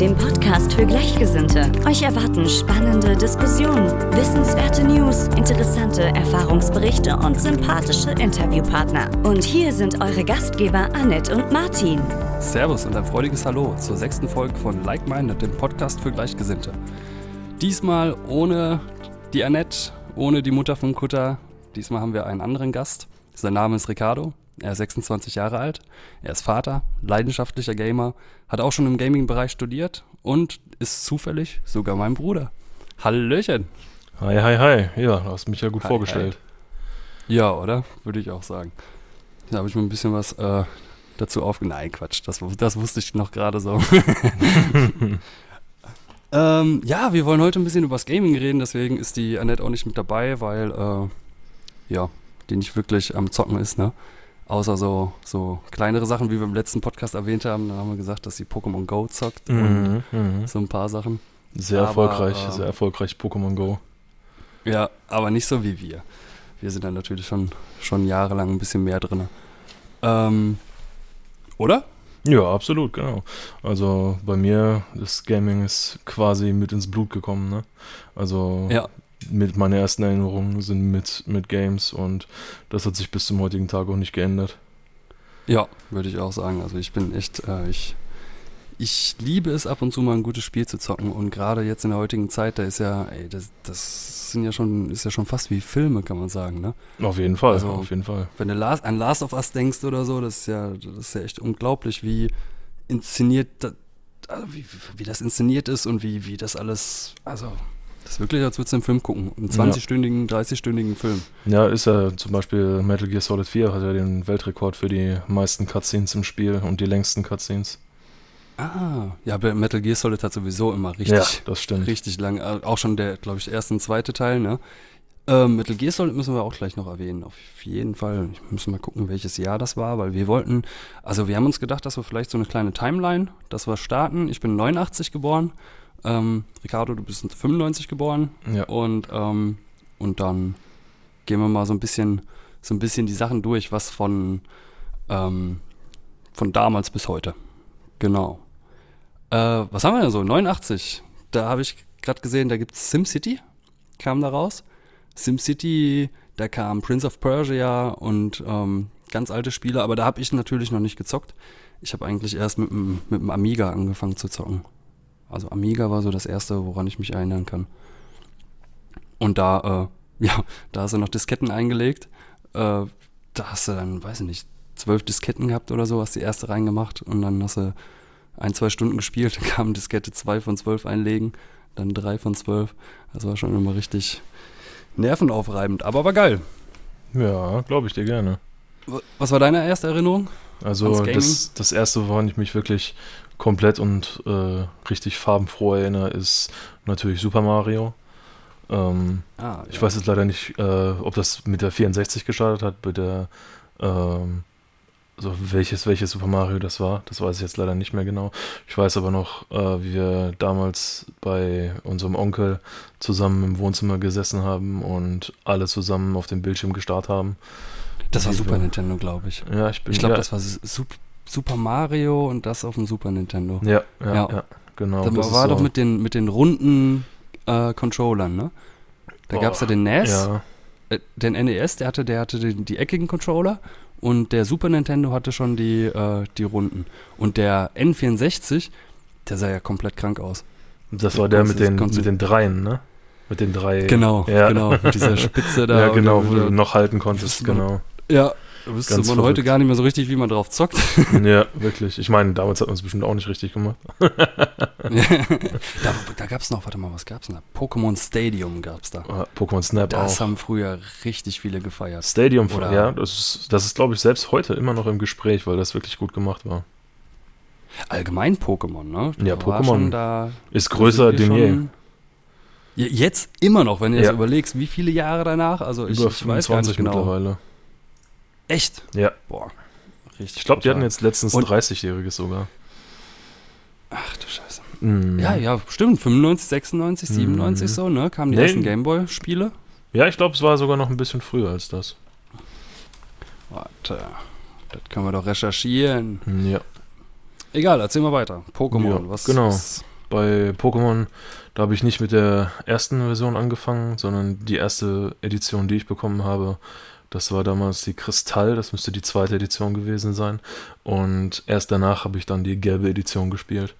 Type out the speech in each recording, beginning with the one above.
Dem Podcast für Gleichgesinnte. Euch erwarten spannende Diskussionen, wissenswerte News, interessante Erfahrungsberichte und sympathische Interviewpartner. Und hier sind eure Gastgeber Annette und Martin. Servus und ein freudiges Hallo zur sechsten Folge von Like Minded, dem Podcast für Gleichgesinnte. Diesmal ohne die Annette, ohne die Mutter von Kutter. Diesmal haben wir einen anderen Gast. Sein Name ist Ricardo. Er ist 26 Jahre alt. Er ist Vater, leidenschaftlicher Gamer, hat auch schon im Gaming-Bereich studiert und ist zufällig sogar mein Bruder. Hallöchen. Hi, hi, hi. Ja, du hast mich ja gut Hi, vorgestellt. Ja, oder? Würde ich auch sagen. Da habe ich mir ein bisschen was äh, dazu aufgenommen. Nein, Quatsch, das, das wusste ich noch gerade so. ähm, ja, wir wollen heute ein bisschen über das Gaming reden, deswegen ist die Annette auch nicht mit dabei, weil, äh, ja, die nicht wirklich am Zocken ist, ne? Außer so, so kleinere Sachen, wie wir im letzten Podcast erwähnt haben. Da haben wir gesagt, dass sie Pokémon Go zockt und Mhm, mhm. so ein paar Sachen. Sehr Aber, erfolgreich, äh, sehr erfolgreich Pokémon Go. Ja, aber nicht so wie wir. Wir sind da natürlich schon, schon jahrelang ein bisschen mehr drin. Ähm, oder? Ja, absolut, genau. Also bei mir, das Gaming ist quasi mit ins Blut gekommen, ne? Also Ja. Mit meine ersten Erinnerungen sind mit, mit Games und das hat sich bis zum heutigen Tag auch nicht geändert. Ja, würde ich auch sagen. Also ich bin echt, äh, ich, ich liebe es ab und zu mal ein gutes Spiel zu zocken und gerade jetzt in der heutigen Zeit, da ist ja, ey, das, das sind ja schon, ist ja schon fast wie Filme, kann man sagen, ne? Auf jeden Fall, Also- auf jeden Fall. Wenn du Last, an Last of Us denkst oder so, das ist ja, das ist ja echt unglaublich, wie inszeniert, also wie, wie das inszeniert ist und wie, wie das alles, also das ist wirklich, als würdest du einen Film gucken. Einen 20-stündigen, 30-stündigen Film. Ja, ist ja zum Beispiel Metal Gear Solid 4 hat ja den Weltrekord für die meisten Cutscenes im Spiel und die längsten Cutscenes. Ah, ja, aber Metal Gear Solid hat sowieso immer richtig, ja, das stimmt. richtig lang, äh, auch schon der, glaube ich, erste und zweite Teil, ne? Ähm, Metal Gear Solid müssen wir auch gleich noch erwähnen, auf jeden Fall. Ich muss mal gucken, welches Jahr das war, weil wir wollten, also wir haben uns gedacht, dass wir vielleicht so eine kleine Timeline, dass wir starten. Ich bin 89 geboren, ähm, Ricardo, du bist 95 geboren Ja. und, ähm, und dann gehen wir mal so ein bisschen, so ein bisschen die Sachen durch, was von, ähm, von damals bis heute. Genau. Äh, was haben wir denn so? 89. Da habe ich gerade gesehen, da gibt es SimCity, kam da raus. SimCity, da kam Prince of Persia und ähm, ganz alte Spiele, aber da habe ich natürlich noch nicht gezockt. Ich habe eigentlich erst mit dem, mit dem Amiga angefangen zu zocken. Also Amiga war so das erste, woran ich mich erinnern kann. Und da, äh, ja, da hast du noch Disketten eingelegt. Äh, da hast du dann, weiß ich nicht, zwölf Disketten gehabt oder so, hast die erste reingemacht und dann hast du ein, zwei Stunden gespielt, dann kam Diskette zwei von zwölf einlegen, dann drei von zwölf. Das war schon immer richtig nervenaufreibend, aber war geil. Ja, glaube ich dir gerne. Was war deine erste Erinnerung? Also das, das erste, woran ich mich wirklich komplett und äh, richtig farbenfroh erinnere, ist natürlich Super Mario. Ähm, Ah, Ich weiß jetzt leider nicht, äh, ob das mit der 64 gestartet hat, mit der ähm, also welches, welches Super Mario das war, das weiß ich jetzt leider nicht mehr genau. Ich weiß aber noch, äh, wie wir damals bei unserem Onkel zusammen im Wohnzimmer gesessen haben und alle zusammen auf dem Bildschirm gestartet haben. Das war Super Nintendo, glaube ich. Ja, ich bin Ich glaube, ja, das war Su- Super Mario und das auf dem Super Nintendo. ja, ja, Ja. ja, genau. da das war ist doch so- mit den, mit den runden äh, Controllern, ne? Da gab es ja den NES, Ja, äh, den NES, der hatte, der hatte die, die eckigen Controller und der Super Nintendo hatte schon die, äh, die runden. Und der N64, der sah ja komplett krank aus. das war der mit den, mit den dreien, ne? Mit den drei. Genau, ja. genau, mit dieser Spitze da. Ja, genau, wo du noch halten konntest, genau. Ja, da wüsste man heute verrückt. gar nicht mehr so richtig, wie man drauf zockt. Ja, wirklich. Ich meine, damals hat man es bestimmt auch nicht richtig gemacht. da da gab es noch, warte mal, was gab's denn da? Pokémon Stadium gab's da. Ah, Pokémon Snap Das auch. haben früher richtig viele gefeiert. Stadium, Oder- ja, das ist, das ist glaube ich, selbst heute immer noch im Gespräch, weil das wirklich gut gemacht war. Allgemein Pokémon, ne? Ja, Da war Pokémon Da, Ist größer denn je. Ja, Jetzt immer noch, wenn du Ja. jetzt überlegst, wie viele Jahre danach, also ich, Über ich weiß gar 25 nicht genau. Echt? Ja. Boah. Richtig. Ich glaube, die hatten jetzt letztens Und- 30-Jähriges sogar. Ach du Scheiße. Mhm. Ja, ja, stimmt. 95, 96, 97 Mhm. so, ne? Kamen die Nee. ersten Gameboy-Spiele. Ja, ich glaube, es war sogar noch ein bisschen früher als das. Warte. Das können wir doch recherchieren. Ja. Egal, erzähl mal weiter. Pokémon, Ja, was? genau. Was, Bei Pokémon, da habe ich nicht mit der ersten Version angefangen, sondern die erste Edition, die ich bekommen habe, das war damals die Kristall, das müsste die zweite Edition gewesen sein. Und erst danach habe ich dann die gelbe Edition gespielt.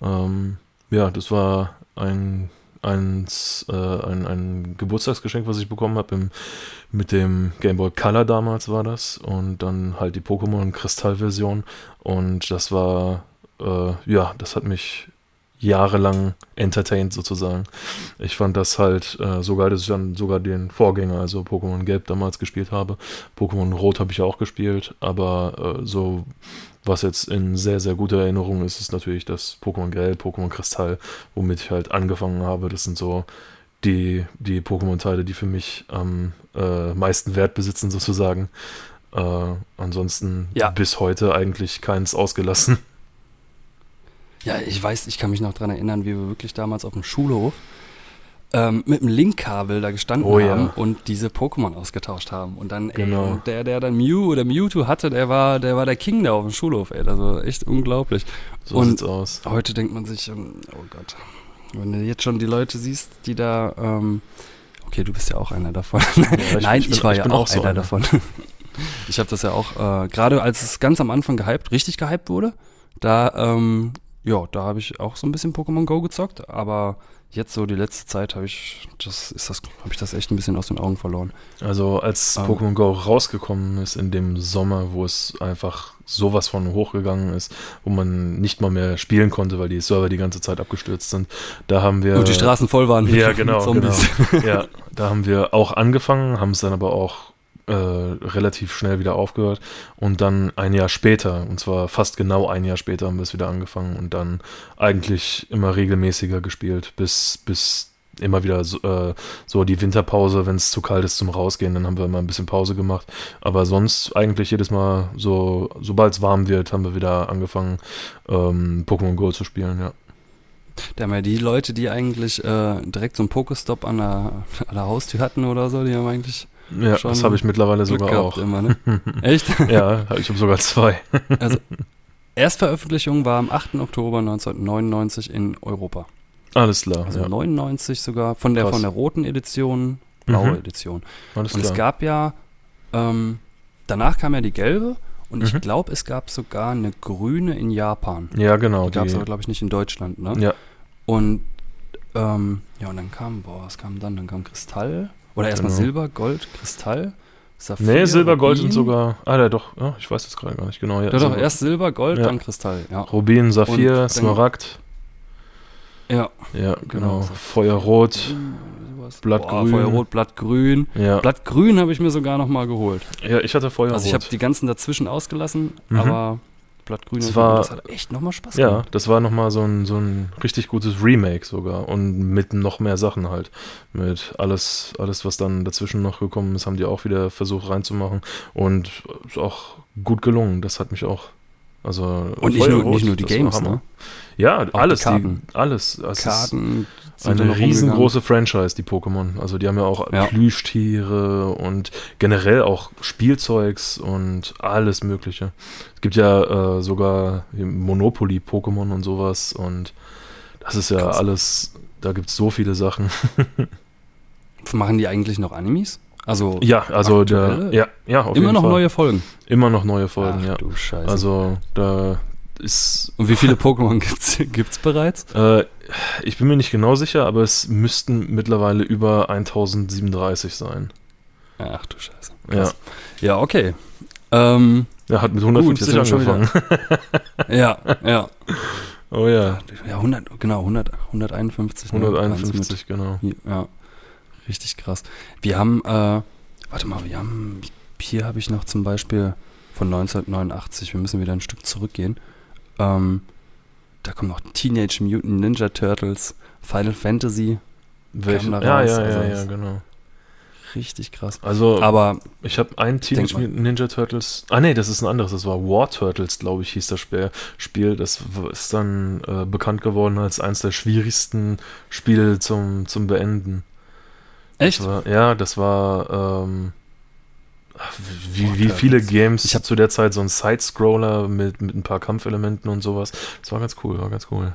Ähm, ja, das war ein, eins, äh, ein, ein Geburtstagsgeschenk, was ich bekommen habe. Mit dem Game Boy Color damals war das. Und dann halt die Pokémon Kristall-Version. Und das war, äh, ja, das hat mich jahrelang entertained sozusagen. Ich fand das halt äh, so geil, dass ich dann sogar den Vorgänger, also Pokémon Gelb damals gespielt habe. Pokémon Rot habe ich ja auch gespielt, aber äh, so was jetzt in sehr, sehr guter Erinnerung ist, ist natürlich das Pokémon Gelb, Pokémon Kristall, womit ich halt angefangen habe. Das sind so die, die Pokémon-Teile, die für mich am äh, meisten Wert besitzen sozusagen. Äh, ansonsten Ja. bis heute eigentlich keins ausgelassen. Ja, ich weiß, ich kann mich noch dran erinnern, wie wir wirklich damals auf dem Schulhof ähm, mit dem Linkkabel da gestanden Oh ja. haben und diese Pokémon ausgetauscht haben. Und dann, ey, Genau. und der, der dann Mew oder Mewtwo hatte, der war, der war der King da auf dem Schulhof, ey. Das war echt unglaublich. So Und- sieht's aus. Heute denkt man sich, ähm, oh Gott, wenn du jetzt schon die Leute siehst, die da, ähm, okay, du bist ja auch einer davon. Nein, ich, bin- war ja bin auch, so einer davon. ich habe das ja auch, äh, gerade als es ganz am Anfang gehypt, richtig gehypt wurde, da, ähm, ja, da habe ich auch so ein bisschen Pokémon Go gezockt, aber jetzt so die letzte Zeit habe ich das, ist das, habe ich das echt ein bisschen aus den Augen verloren. Also als Ähm. Pokémon Go rausgekommen ist in dem Sommer, wo es einfach sowas von hochgegangen ist, wo man nicht mal mehr spielen konnte, weil die Server die ganze Zeit abgestürzt sind, da haben wir... Und die Straßen voll waren mit Ja, genau, genau. Ja, da haben wir auch angefangen, haben es dann aber auch äh, relativ schnell wieder aufgehört und dann ein Jahr später, und zwar fast genau ein Jahr später haben wir es wieder angefangen und dann eigentlich immer regelmäßiger gespielt, bis, bis immer wieder so, äh, so die Winterpause, wenn es zu kalt ist zum Rausgehen, dann haben wir immer ein bisschen Pause gemacht. Aber sonst eigentlich jedes Mal, so sobald es warm wird, haben wir wieder angefangen, ähm, Pokémon Go zu spielen, ja. Da haben ja die Leute, die eigentlich äh, direkt so einen Pokestop an der, an der Haustür hatten oder so, die haben eigentlich Ja, das habe ich mittlerweile Glück sogar auch. immer, ne? Echt? ja, ich habe sogar zwei. Also, Erstveröffentlichung war am 8. Oktober 1999 in Europa. Alles klar. Also ja. 99 sogar, von der, Krass. von der roten Edition, blaue Mhm. Edition. Alles Und klar. es gab ja, ähm, danach kam ja die gelbe und ich Mhm. glaube, es gab sogar eine grüne in Japan. ja, genau. Die gab es aber, glaube ich, nicht in Deutschland, ne? Ja. Und ähm, ja, und dann kam, boah, was kam dann? Dann kam Kristall. Oder erstmal Genau. Silber, Gold, Kristall, Saphir. Nee, Silber, Gold Rubin. sind sogar. Ah, ja, doch. Ja, ich weiß jetzt gerade gar nicht genau. Ja, doch, Silber- erst Silber, Gold, Ja. dann Kristall. Ja, Rubin, Saphir, Smaragd. ja Ja, genau. Genau. Feuerrot. Blattgrün. Feuerrot, Blattgrün. Ja. Blattgrün habe ich mir sogar noch mal geholt. ja, ich hatte Feuerrot. Also ich habe die ganzen dazwischen ausgelassen, Mhm. aber Blattgrün ich war- das hat echt noch mal Spaß ja, gemacht. das war nochmal so ein, so ein richtig gutes Remake sogar. Und mit noch mehr Sachen halt. Mit alles, alles, was dann dazwischen noch gekommen ist, haben die auch wieder versucht reinzumachen. Und ist auch gut gelungen. Das hat mich auch. Also Und nicht nur, nicht nur die das Games, ne? Ja, die alles, die Karten. alles. Es ist Karten eine riesengroße Franchise, die Pokémon. Also die haben ja auch Ja. Plüschtiere und generell auch Spielzeugs und alles Mögliche. Es gibt ja äh, sogar Monopoly-Pokémon und sowas und das ist ja Krass. alles, da gibt es so viele Sachen. Machen die eigentlich noch Animes? Also Ja, also der, ja, ja, auf immer noch Fall. neue Folgen. Immer noch neue Folgen, Ach ja. du Scheiße. Also da ist Und wie viele Pokémon gibt's, gibt's bereits? Äh, ich bin mir nicht genau sicher, aber es müssten mittlerweile über 1037 sein. Ach du Scheiße. Ja. Krass. Ja, okay. Ähm, Er hat mit Gut, 150 jetzt sind wir schon angefangen. ja, ja. Oh ja, Ja, 100, genau, 100, 151. ne? 151, genau. Ja, richtig krass. Wir haben, äh, warte mal, wir haben, hier habe ich noch zum Beispiel von 1989, wir müssen wieder ein Stück zurückgehen. Ähm, da kommen noch Teenage Mutant Ninja Turtles, Final Fantasy, Welche? da Ja, raus, ja, also ja, ja, genau. richtig krass. Also, Aber ich habe ein Teenage. Mutant Ninja Turtles. Ah, nee, das ist ein anderes. Das war War Turtles, glaube ich, hieß das Spiel. Das ist dann äh, bekannt geworden als eines der schwierigsten Spiele zum, zum Beenden. Echt? Das war, ja, das war. Ähm, wie, wie viele Games Ich hab- zu der Zeit so ein Side-Scroller mit, mit ein paar Kampfelementen und sowas. Das war ganz cool, war ganz cool.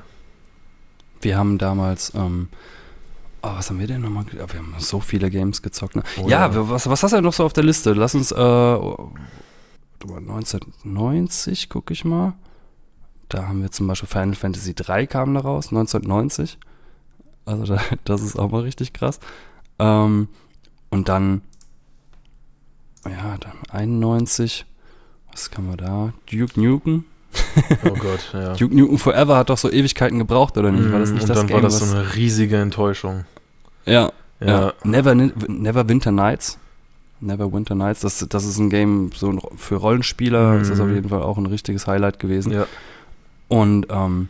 Wir haben damals, ähm, oh, was haben wir denn nochmal? Wir haben so viele Games gezockt. Ne? Oh ja, ja. was, was hast du denn noch so auf der Liste? Lass uns, äh, warte mal, 1990 gucke ich mal. Da haben wir zum Beispiel Final Fantasy 3 kam da raus, 1990. Also da, das ist auch mal richtig krass. Ähm, und dann, ja, dann 91. Was kann man da? Duke Nukem. Oh Gott, ja. Duke Nukem Forever hat doch so Ewigkeiten gebraucht, oder nicht? War das Mm, nicht und das dann Game, war das so eine riesige Enttäuschung. Ja, Ja, ja. Never, Never Winter Nights. Never Winter Nights. Das, das ist ein Game so ein, für Rollenspieler. Mhm. ist das auf jeden Fall auch ein richtiges Highlight gewesen. ja. Und ähm,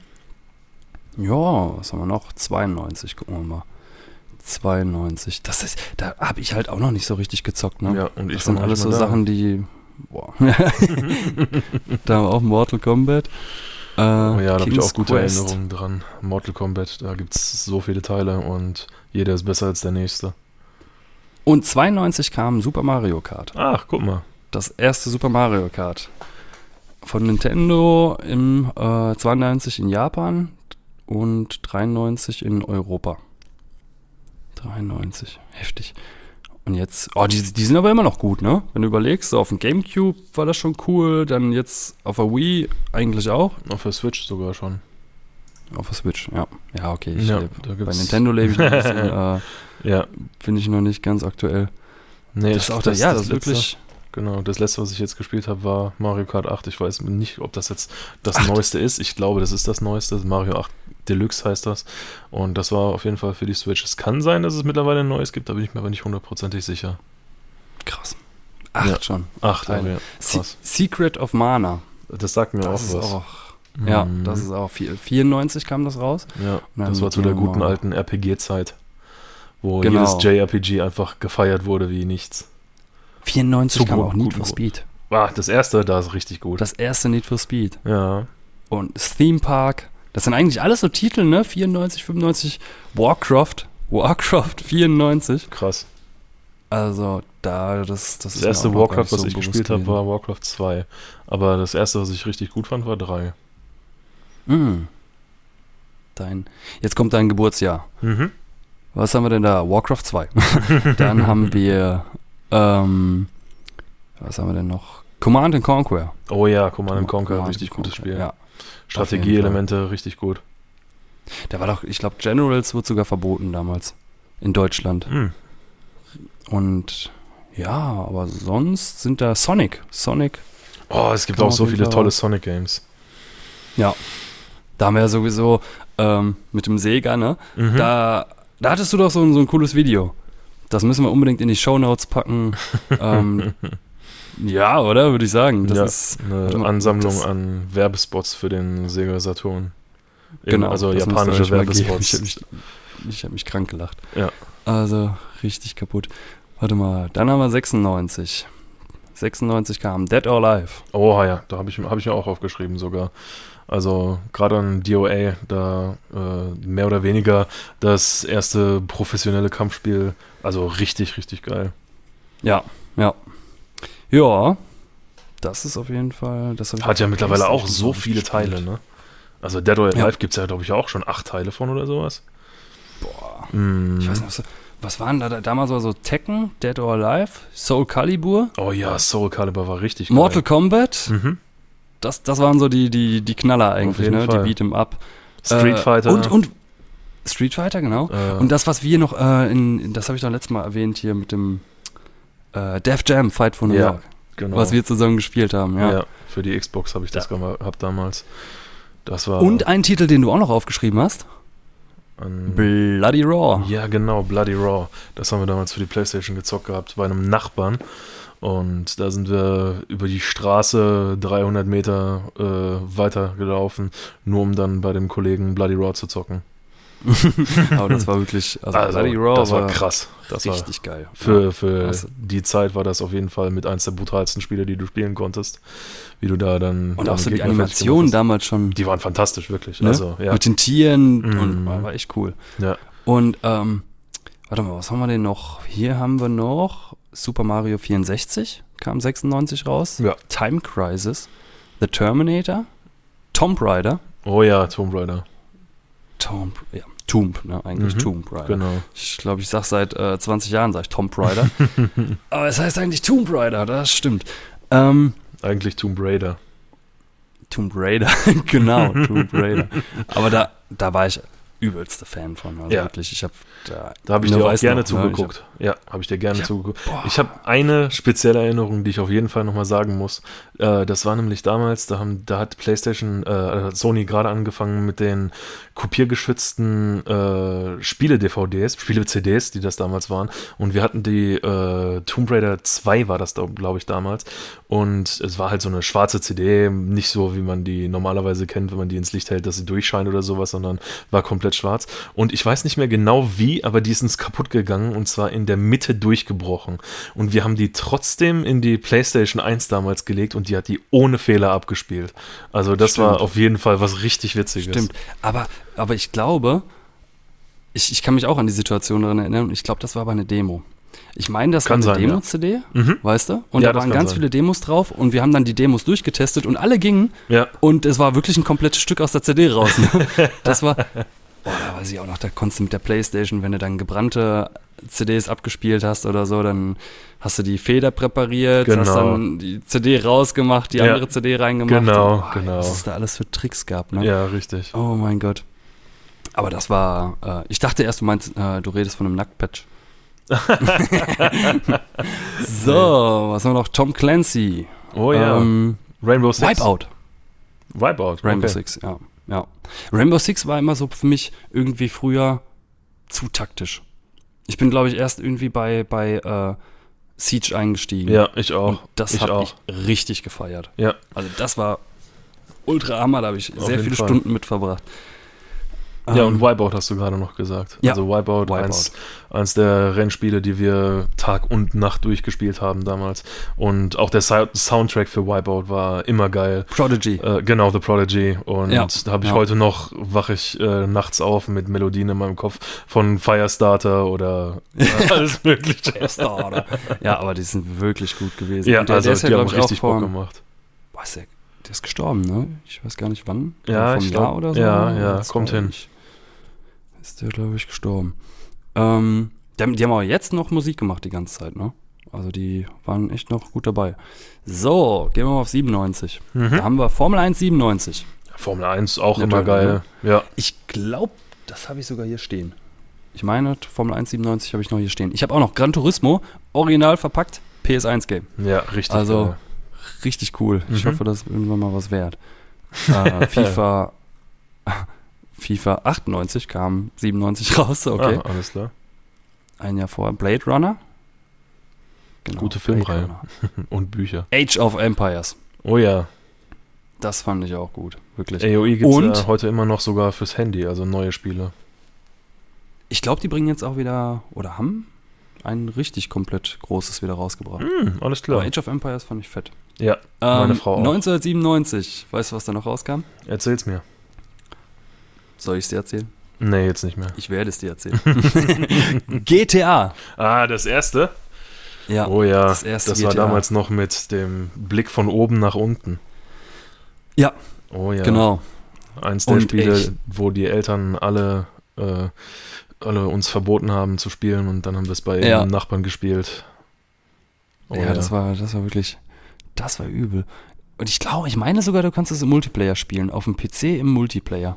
ja, was haben wir noch? 92, gucken wir mal. 92. Das ist, da habe ich halt auch noch nicht so richtig gezockt, ne? ja. Und ich das sind alles so da. Sachen, die. Boah. da haben wir auch Mortal Kombat. Äh, Oh ja, da habe ich auch gute Quest. Erinnerungen dran. Mortal Kombat, da gibt es so viele Teile und jeder ist besser als der nächste. Und 92 kam Super Mario Kart. Ach, guck mal. Das erste Super Mario Kart. Von Nintendo im äh, 92 in Japan und 93 in Europa. 93, heftig. Und jetzt, oh, die, die sind aber immer noch gut, ne? Wenn du überlegst, so auf dem Gamecube war das schon cool, dann jetzt auf der Wii eigentlich auch. Auf der Switch sogar schon. Auf der Switch, ja. Ja, okay. Ich Ja, bei Nintendo lebe ich noch ein bisschen, äh, Ja. bin ich noch nicht ganz aktuell. Nee, Das ist auch das, ja, das ist letzte- wirklich. Genau, das letzte, was ich jetzt gespielt habe, war Mario Kart 8. Ich weiß nicht, ob das jetzt das Acht. Neueste ist. Ich glaube, das ist das Neueste. Mario 8 Deluxe heißt das. Und das war auf jeden Fall für die Switch. Es kann sein, dass es mittlerweile ein neues gibt, da bin ich mir aber nicht hundertprozentig sicher. Krass. Acht Ja. schon. Ach, Teile. ja, krass. Secret of Mana. Das sagt mir Das auch was. auch. Ja, Mhm. das ist auch viel. 94 kam das raus. Ja, das war zu der guten alten RPG-Zeit, wo Genau. jedes JRPG einfach gefeiert wurde wie nichts. 94 Zu kam gut- auch Need for. Speed. Ah, das erste, da ist richtig gut. Das erste Need for Speed. ja, Und das Theme Park. Das sind eigentlich alles so Titel, ne? 94, 95. Warcraft. Warcraft 94. krass. Also, da, das, das Das ist mir erste Warcraft, nicht was so ich gespielt habe, war Warcraft 2. Aber das erste, was ich richtig gut fand, war 3. Mm. Dein. Jetzt kommt dein Geburtsjahr. Mhm. Was haben wir denn da? Warcraft 2. Dann haben wir, ähm, was haben wir denn noch? Command and Conquer. Oh ja, Command and Conquer, Command richtig and gutes Conquer, Spiel. Ja. Strategieelemente, richtig gut. Da war doch, ich glaube, Generals wurde sogar verboten damals. In Deutschland. Hm. Und ja, aber sonst sind da Sonic. Sonic. Oh, es gibt auch so viele tolle raus. Sonic-Games. Ja. Da haben wir ja sowieso ähm, mit dem Sega, ne? Mhm. Da, da hattest du doch so, ein- so ein cooles Video. Das müssen wir unbedingt in die Shownotes packen. ähm, ja, oder? Würde ich sagen. Das ja, ist eine Ansammlung das- an Werbespots für den Sega Saturn. Eben, genau. Also japanische. Werbespots. Ich habe mich, ich hab mich krank gelacht. Ja. Also richtig kaputt. Warte mal, dann haben wir 96. 96 kam Dead or Alive. Oh ja, da habe ich, hab ich mir auch aufgeschrieben sogar. Also gerade an DOA, da äh, mehr oder weniger das erste professionelle Kampfspiel. Also richtig, richtig geil. Ja, ja. Ja, das ist auf jeden Fall. Das Hat ja mittlerweile auch so viele gespielt. Teile, ne? Also Dead or Alive Ja. gibt es ja, glaube ich, auch schon acht Teile von oder sowas. Boah. Mm. Ich weiß nicht, was, was waren da, da damals war so Tekken, Dead or Alive, Soul Calibur, Oh ja, Soul Calibur war richtig geil. Mortal Kombat. Mhm. Das, das waren so die, die, die Knaller eigentlich, ne? Fall. Die Beat'em Up. Street Äh, Fighter. Und, und Street Fighter, genau. äh, Und das, was wir noch, äh, in, das habe ich doch letztes Mal erwähnt hier mit dem äh, Def Jam Fight for New Ja, York, genau. was wir zusammen gespielt haben, ja. ja. für die Xbox habe ich das gehabt damals. Das war Und ein Titel, den du auch noch aufgeschrieben hast, Bloody Raw. Ja, genau, Bloody Raw. Das haben wir damals für die Playstation gezockt gehabt bei einem Nachbarn. Und da sind wir über die Straße 300 Meter äh, weiter gelaufen, nur um dann bei dem Kollegen Bloody Raw zu zocken. Aber das war wirklich, also, Also, Bloody Raw das war krass. Das war richtig geil. für, ja. für Also- die Zeit war das auf jeden Fall mit eins der brutalsten Spiele, die du spielen konntest. Wie du da dann. Und auch so die Animationen damals schon. Die waren fantastisch, wirklich. ne? Also, ja. Mit den Tieren Mhm. und war, war echt cool. ja. Und, ähm, warte mal, was haben wir denn noch? Hier haben wir noch Super Mario 64, kam 96 raus. Ja. Time Crisis, The Terminator, Tomb Raider. Oh ja, Tomb Raider. Tomb, ja, Tomb, ne, eigentlich Mhm. Tomb Raider. Genau. Ich glaube, ich sag seit äh, 20 Jahren, sag ich Tomb Raider. Aber es heißt eigentlich Tomb Raider, das stimmt. Ähm, Eigentlich Tomb Raider. Tomb Raider, genau, Tomb Raider. Aber da, da war ich übelste Fan von. Also Ja. wirklich, ich habe da. Da habe ich dir auch gerne noch, ne, zugeguckt. Ja, habe ich dir gerne hab- zugeguckt. Boah. Ich habe eine spezielle Erinnerung, die ich auf jeden Fall nochmal sagen muss. Äh, das war nämlich damals, da, haben, da hat PlayStation, äh, hat Sony gerade angefangen mit den kopiergeschützten äh, Spiele-DVDs, Spiele-CDs, die das damals waren. Und wir hatten die äh, Tomb Raider 2 war das, glaube ich, damals. Und es war halt so eine schwarze CD, nicht so, wie man die normalerweise kennt, wenn man die ins Licht hält, dass sie durchscheint oder sowas, sondern war komplett schwarz. Und ich weiß nicht mehr genau wie, aber die ist uns kaputt gegangen und zwar in der Mitte durchgebrochen. Und wir haben die trotzdem in die PlayStation 1 damals gelegt und die hat die ohne Fehler abgespielt. Also das Stimmt. war auf jeden Fall was richtig Witziges. Stimmt. Aber, aber ich glaube, ich, ich kann mich auch an die Situation daran erinnern. und Ich glaube, das war aber eine Demo. Ich meine, das Kann war eine sein, ja. Demo-CD, Mhm. weißt du? Und Ja, da waren ganz sein. viele Demos drauf und wir haben dann die Demos durchgetestet und alle gingen Ja, und es war wirklich ein komplettes Stück aus der CD raus. Ne? Das war, boah, da weiß ich auch noch, da konntest du mit der Playstation, wenn du dann gebrannte CDs abgespielt hast oder so, dann hast du die Feder präpariert, hast Genau. dann die CD rausgemacht, die Ja. andere CD reingemacht. Genau, und, boah, genau. Was es da alles für Tricks gab, ne? ja, richtig. Oh mein Gott. Aber das war, äh, ich dachte erst, du meinst, äh, du redest von einem Nacktpatch. so, was haben wir noch? Tom Clancy. Oh ja, Ähm, Rainbow Six. Wipeout. Wipeout. Rainbow okay. Six, ja. Ja. Rainbow Six war immer so für mich irgendwie früher zu taktisch. Ich bin, glaube ich, erst irgendwie bei, bei äh, Siege eingestiegen. Ja, ich auch. Und das habe auch. ich richtig gefeiert. Ja, Also das war ultra hammer, da habe ich Auf sehr viele Fall. Stunden mit verbracht. Ja, Ähm, und Wipeout hast du gerade noch gesagt. Ja, Also Wipeout, Wipeout. Eins, eins der Rennspiele, die wir Tag und Nacht durchgespielt haben damals. Und auch der Sou- Soundtrack für Wipeout war immer geil. Prodigy. Äh, genau, The Prodigy. Und Ja, da habe ich ja. heute noch, wache ich äh, nachts auf mit Melodien in meinem Kopf von Firestarter oder äh, alles Mögliche. Starter. ja, aber die sind wirklich gut gewesen. Ja, Und der, also der ist ja, die haben ich, auch richtig Bock gemacht. boah, ist der, der ist gestorben, ne? Ich weiß gar nicht wann. Ja, vom ich Jahr glaub- oder so. ja, ja, kommt hin. ich- Ist der, glaube ich, gestorben. Ähm, die, haben, die haben aber jetzt noch Musik gemacht die ganze Zeit, ne? Also die waren echt noch gut dabei. So, gehen wir mal auf 97. Mhm. Da haben wir Formel 1 97. Formel 1 auch Ja, immer geil. Ja, Ich glaube, das habe ich sogar hier stehen. Ich meine, Formel 1 97 habe ich noch hier stehen. Ich habe auch noch Gran Turismo, original verpackt, PS1-Game. ja, richtig Also, geil. richtig cool. Ich Mhm. hoffe, das ist irgendwann mal was wert. Äh, FIFA, FIFA 98 kam 97 raus, okay. Ah, alles klar. Ein Jahr vor Blade Runner. Genau, Gute Filmreihe. Runner. Und Bücher. Age of Empires. Oh ja. Das fand ich auch gut, wirklich. AOE gibt Und? es äh, heute immer noch sogar fürs Handy, also neue Spiele. Ich glaube, die bringen jetzt auch wieder, oder haben ein richtig komplett großes wieder rausgebracht. Hm, alles Aber klar. Age of Empires fand ich fett. Ja, meine Ähm, Frau auch. 1997, weißt du, was da noch rauskam? Erzähl's mir. Soll ich es dir erzählen? Nee, jetzt nicht mehr. Ich werde es dir erzählen. GTA. Ah, das erste? Ja, oh ja, das erste das war GTA. damals noch mit dem Blick von oben nach unten. Ja, Oh ja. genau. Eins der Und Spiele, echt. wo die Eltern alle, äh, alle uns verboten haben zu spielen und dann haben wir es bei Ja. Nachbarn gespielt. Oh ja, das war, das war wirklich, das war übel. Und ich glaube, ich meine sogar, du kannst es im Multiplayer spielen, auf dem PC im Multiplayer.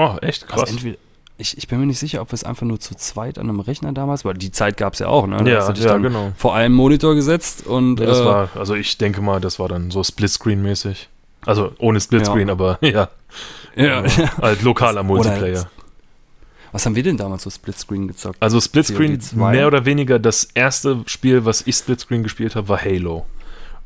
Oh, echt Also krass. entweder, ich, ich bin mir nicht sicher, ob wir es einfach nur zu zweit an einem Rechner damals, weil die Zeit gab es ja auch, ne? Da Ja, ja, genau. vor einem Monitor gesetzt und Ja, das äh, war, also ich denke mal, das war dann so Splitscreen-mäßig. Also ohne Splitscreen, Ja. aber ja. ja, Aber halt lokaler Oder Multiplayer. Was haben wir denn damals so Splitscreen gezockt? Also Splitscreen, COD 2? mehr oder weniger das erste Spiel, was ich Splitscreen gespielt habe, war Halo.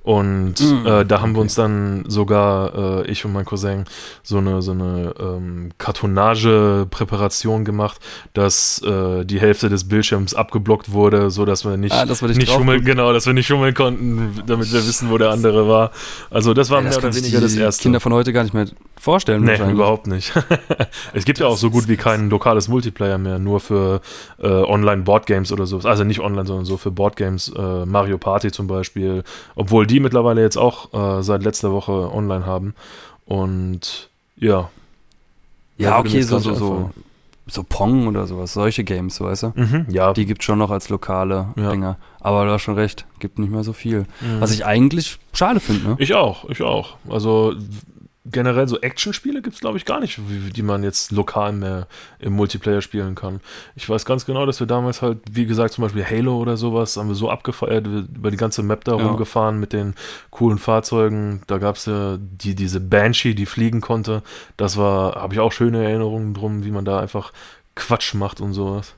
Und Mm, äh, da haben wir okay. uns dann sogar, äh, ich und mein Cousin, so eine, so eine ähm, Kartonage-Präparation gemacht, dass äh, die Hälfte des Bildschirms abgeblockt wurde, so dass wir nicht, Ah, dass wir nicht nicht schummeln, genau, dass wir nicht schummeln konnten, damit wir wissen, wo der andere war. Also das war Ey, mehr das oder können sich weniger das erste. Kinder von heute gar nicht mehr vorstellen. Nee, überhaupt nicht. es gibt ja auch so gut wie kein lokales Multiplayer mehr, nur für äh, Online-Boardgames oder so. Also nicht online, sondern so für Boardgames, äh, Mario Party zum Beispiel. Obwohl die mittlerweile jetzt auch äh, seit letzter Woche online haben. Und ja. Ja, okay, so, so, so, so Pong oder sowas, solche Games, weißt du? Mhm, ja. Die gibt's schon noch als lokale Ja. Dinger. Aber du hast schon recht, gibt nicht mehr so viel. Mhm. Was ich eigentlich schade finde, ne? Ich auch, ich auch. Also generell so Actionspiele gibt es, glaube ich, gar nicht, wie, die man jetzt lokal mehr im Multiplayer spielen kann. Ich weiß ganz genau, dass wir damals halt, wie gesagt, zum Beispiel Halo oder sowas, haben wir so abgefeiert, wir über die ganze Map da Ja. rumgefahren mit den coolen Fahrzeugen. Da gab es ja die, diese Banshee, die fliegen konnte. Das war, habe ich auch schöne Erinnerungen drum, wie man da einfach Quatsch macht und sowas.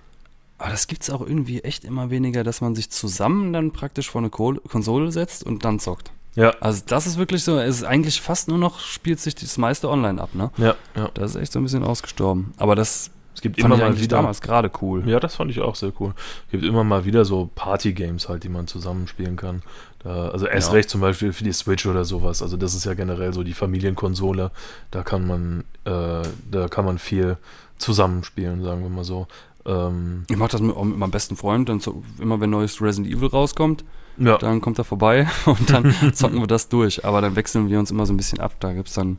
Aber das gibt's auch irgendwie echt immer weniger, dass man sich zusammen dann praktisch vor eine Ko Konsole setzt und dann zockt. Ja, Also das ist wirklich so, es ist eigentlich fast nur noch, spielt sich das meiste online ab, ne? ja, ja. Das ist echt so ein bisschen ausgestorben. Aber das Es gibt fand immer ich mal wieder. damals gerade cool. Ja, das fand ich auch sehr cool. Gibt immer mal wieder so Party-Games halt, die man zusammenspielen kann. Da, also erst Ja. recht zum Beispiel für die Switch oder sowas. Also das ist ja generell so die Familienkonsole. Da kann man, äh, da kann man viel zusammenspielen, sagen wir mal so. Ähm, Ich mache das mit, mit meinem besten Freund, dann so, immer wenn neues Resident Evil rauskommt, ja, dann kommt er vorbei und dann zocken wir das durch. Aber dann wechseln wir uns immer so ein bisschen ab. Da gibt's dann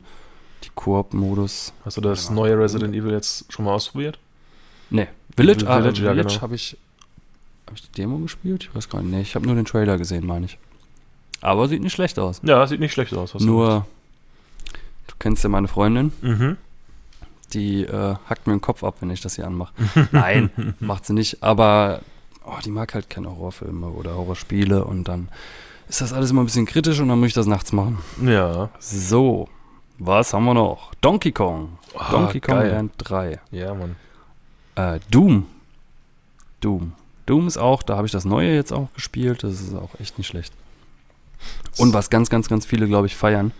die Koop-Modus. hast du das Ja. neue Resident Evil jetzt schon mal ausprobiert? Nee, Village, ah, Village, Village, ja, Village genau. habe ich, hab ich die Demo gespielt? Ich weiß gar nicht. Nee, ich habe nur den Trailer gesehen, meine ich. Aber sieht nicht schlecht aus. Ja, sieht nicht schlecht aus. Nur, du kennst ja meine Freundin. Mhm. die äh, hackt mir den Kopf ab, wenn ich das hier anmache. Nein, macht sie nicht. Aber oh, die mag halt keine Horrorfilme oder Horrorspiele und dann ist das alles immer ein bisschen kritisch und dann muss ich das nachts machen. Ja. So, was haben wir noch? Donkey Kong. Ah, Donkey Kong geil. Land 3. Ja, Mann. Äh, Doom. Doom. Doom ist auch, da habe ich das Neue jetzt auch gespielt. Das ist auch echt nicht schlecht. Und was ganz, ganz, ganz viele, glaube ich, feiern,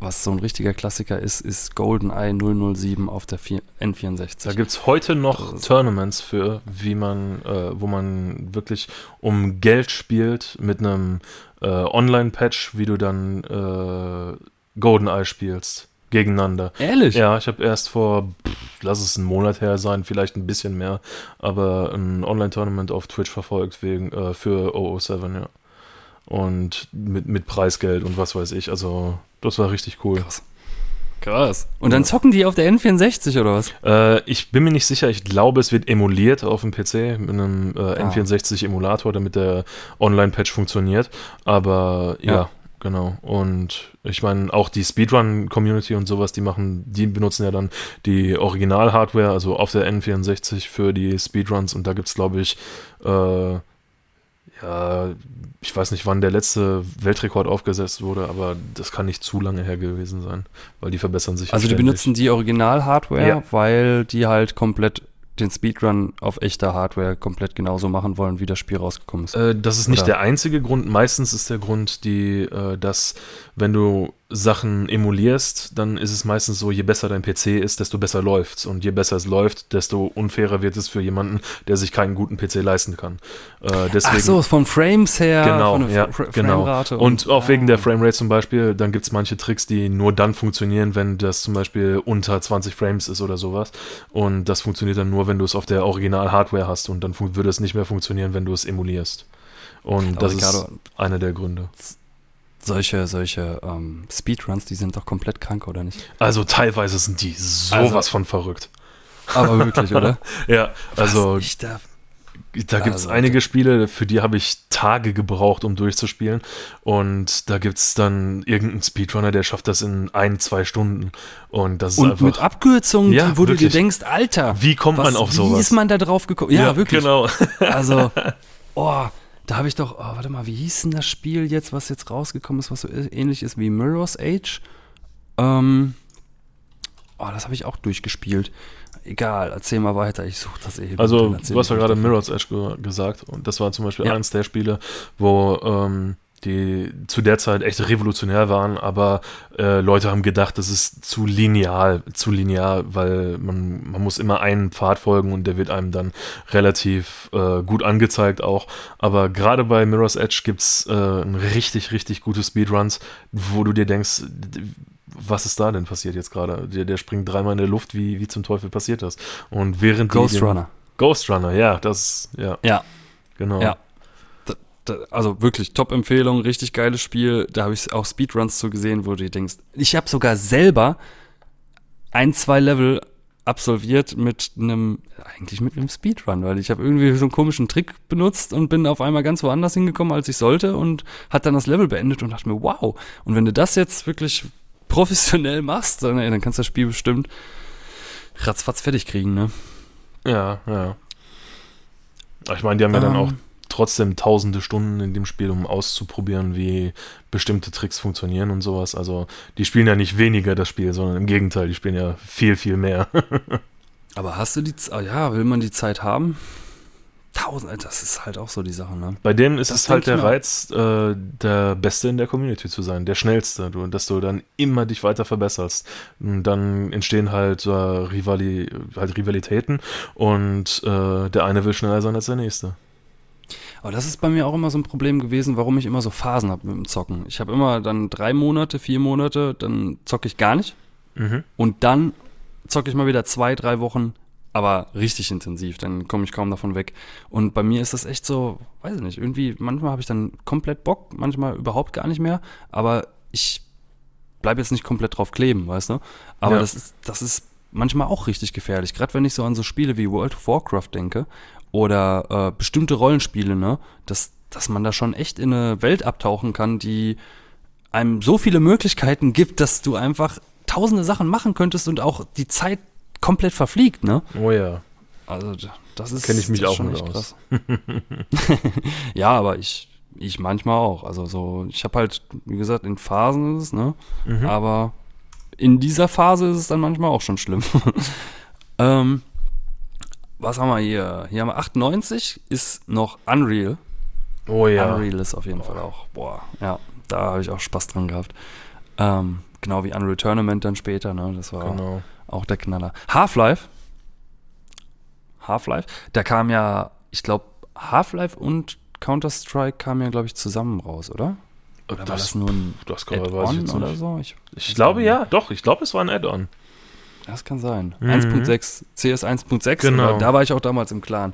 was so ein richtiger Klassiker ist, ist GoldenEye 007 auf der vier- N64. Da gibt es heute noch Tournaments für, wie man, äh, wo man wirklich um Geld spielt mit einem äh, Online-Patch, wie du dann äh, GoldenEye spielst gegeneinander. Ehrlich? Ja, ich habe erst vor, pff, lass es einen Monat her sein, vielleicht ein bisschen mehr, aber ein Online-Tournament auf Twitch verfolgt wegen äh, für 007, ja. Und mit, mit Preisgeld und was weiß ich. Also, das war richtig cool. Krass. Krass. Und dann zocken die auf der N64 oder was? Äh, ich bin mir nicht sicher. Ich glaube, es wird emuliert auf dem PC mit einem äh, Ah. N64-Emulator, damit der Online-Patch funktioniert. Aber ja, Ja. genau. Und ich meine, auch die Speedrun-Community und sowas, die machen, die benutzen ja dann die Original-Hardware, also auf der N64 für die Speedruns. Und da gibt es, glaube ich, äh, ja, ich weiß nicht, wann der letzte Weltrekord aufgesetzt wurde, aber das kann nicht zu lange her gewesen sein, weil die verbessern sich. Also die benutzen die Original-Hardware, Ja. weil die halt komplett den Speedrun auf echter Hardware komplett genauso machen wollen, wie das Spiel rausgekommen ist. Äh, das ist nicht Oder? der einzige Grund. Meistens ist der Grund, die, äh, dass wenn du Sachen emulierst, dann ist es meistens so, je besser dein PC ist, desto besser läuft's. Und je besser es läuft, desto unfairer wird es für jemanden, der sich keinen guten PC leisten kann. Äh, deswegen, Ach so, von Frames her, Genau, von der ja, Fra- genau. Framerate Und auch wegen der Ah. Framerate zum Beispiel, dann gibt es manche Tricks, die nur dann funktionieren, wenn das zum Beispiel unter 20 Frames ist oder sowas. Und das funktioniert dann nur, wenn du es auf der Original-Hardware hast. Und dann würde es nicht mehr funktionieren, wenn du es emulierst. Und Aber das ist Ricardo, einer der Gründe. Solche, solche ähm, Speedruns, die sind doch komplett krank, oder nicht? Also teilweise sind die sowas Also- von verrückt. Aber wirklich, oder? Ja, also Was ich da da gibt es also- einige Spiele, für die habe ich Tage gebraucht, um durchzuspielen. Und da gibt es dann irgendeinen Speedrunner, der schafft das in ein, zwei Stunden. Und das ist und einfach. mit Abkürzungen, Ja, wo du wirklich. dir denkst, Alter, wie kommt was, man auf wie sowas? ist man da drauf gekommen? Ja, wirklich. Genau. Also, oh, da habe ich doch, oh, warte mal, wie hieß denn das Spiel jetzt, was jetzt rausgekommen ist, was so ähnlich ist wie Mirror's Age? Ähm, oh, das habe ich auch durchgespielt. Egal, erzähl mal weiter, ich suche das eben. Also, du hast ja gerade. Mirror's Edge ge gesagt. Und das war zum Beispiel Ja. eins der Spiele, wo ähm, die zu der Zeit echt revolutionär waren, aber äh, Leute haben gedacht, das ist zu lineal, zu linear, weil man, man muss immer einen Pfad folgen und der wird einem dann relativ äh, gut angezeigt auch. Aber gerade bei Mirror's Edge gibt es äh, richtig, richtig gute Speedruns, wo du dir denkst, was ist da denn passiert jetzt gerade? Der, der springt dreimal in der Luft, wie, wie zum Teufel passiert das? Und während Ghost Runner. Ghost Runner, ja, das, ja. Ja. Genau. Ja. Also wirklich Top-Empfehlung, richtig geiles Spiel. Da habe ich auch Speedruns zu gesehen, wo du dir denkst, ich habe sogar selber ein, zwei Level absolviert mit einem, eigentlich mit einem Speedrun, weil ich habe irgendwie so einen komischen Trick benutzt und bin auf einmal ganz woanders hingekommen, als ich sollte und hat dann das Level beendet und dachte mir, wow. Und wenn du das jetzt wirklich professionell machst, dann, dann kannst du das Spiel bestimmt ratzfatz fertig kriegen, ne? Ja, ja. Ich meine, die haben ja dann Ähm. auch trotzdem tausende Stunden in dem Spiel, um auszuprobieren, wie bestimmte Tricks funktionieren und sowas. Also die spielen ja nicht weniger das Spiel, sondern im Gegenteil, die spielen ja viel, viel mehr. Aber hast du die, Z- ah ja, will man die Zeit haben? Tausend, das ist halt auch so die Sache, ne? Bei denen ist Das es halt der. Reiz, äh, der Beste in der Community zu sein, der Schnellste, du, dass du dann immer dich weiter verbesserst. Und dann entstehen halt, äh, Rivali halt Rivalitäten und äh, der eine will schneller sein als der nächste. Aber das ist bei mir auch immer so ein Problem gewesen, warum ich immer so Phasen habe mit dem Zocken. Ich habe immer dann drei Monate, vier Monate, dann zocke ich gar nicht. Mhm. Und dann zocke ich mal wieder zwei, drei Wochen, aber richtig intensiv. Dann komme ich kaum davon weg. Und bei mir ist das echt so, weiß ich nicht, irgendwie, manchmal habe ich dann komplett Bock, manchmal überhaupt gar nicht mehr. Aber ich bleibe jetzt nicht komplett drauf kleben, weißt du? Aber Ja. das ist, das ist manchmal auch richtig gefährlich. Gerade wenn ich so an so Spiele wie World of Warcraft denke oder äh, bestimmte Rollenspiele, ne, dass, dass man da schon echt in eine Welt abtauchen kann, die einem so viele Möglichkeiten gibt, dass du einfach tausende Sachen machen könntest und auch die Zeit komplett verfliegt, ne? Oh ja. Also das ist Kenn ich mich auch schon aus. krass. ja, aber ich ich manchmal auch. Also so, ich habe halt, wie gesagt, in Phasen ist es, ne? Mhm. Aber in dieser Phase ist es dann manchmal auch schon schlimm. ähm, was haben wir hier? Hier haben wir 98, ist noch Unreal. Oh ja. Unreal ist auf jeden Fall auch, boah, ja, da habe ich auch Spaß dran gehabt. Ähm, genau wie Unreal Tournament dann später, ne? Das war Genau. auch der Knaller. Half-Life. Half-Life. Da kam ja, ich glaube, Half-Life und Counter-Strike kamen ja, glaube ich, zusammen raus, oder? Oder war das nur ein das kann, weiß ich Add-on jetzt oder nicht. so? Ich, Ich glaube ja, doch, ich glaube, es war ein Add-on. Das kann sein. Mhm. 1.6, CS 1.6, Genau. da war ich auch damals im Clan.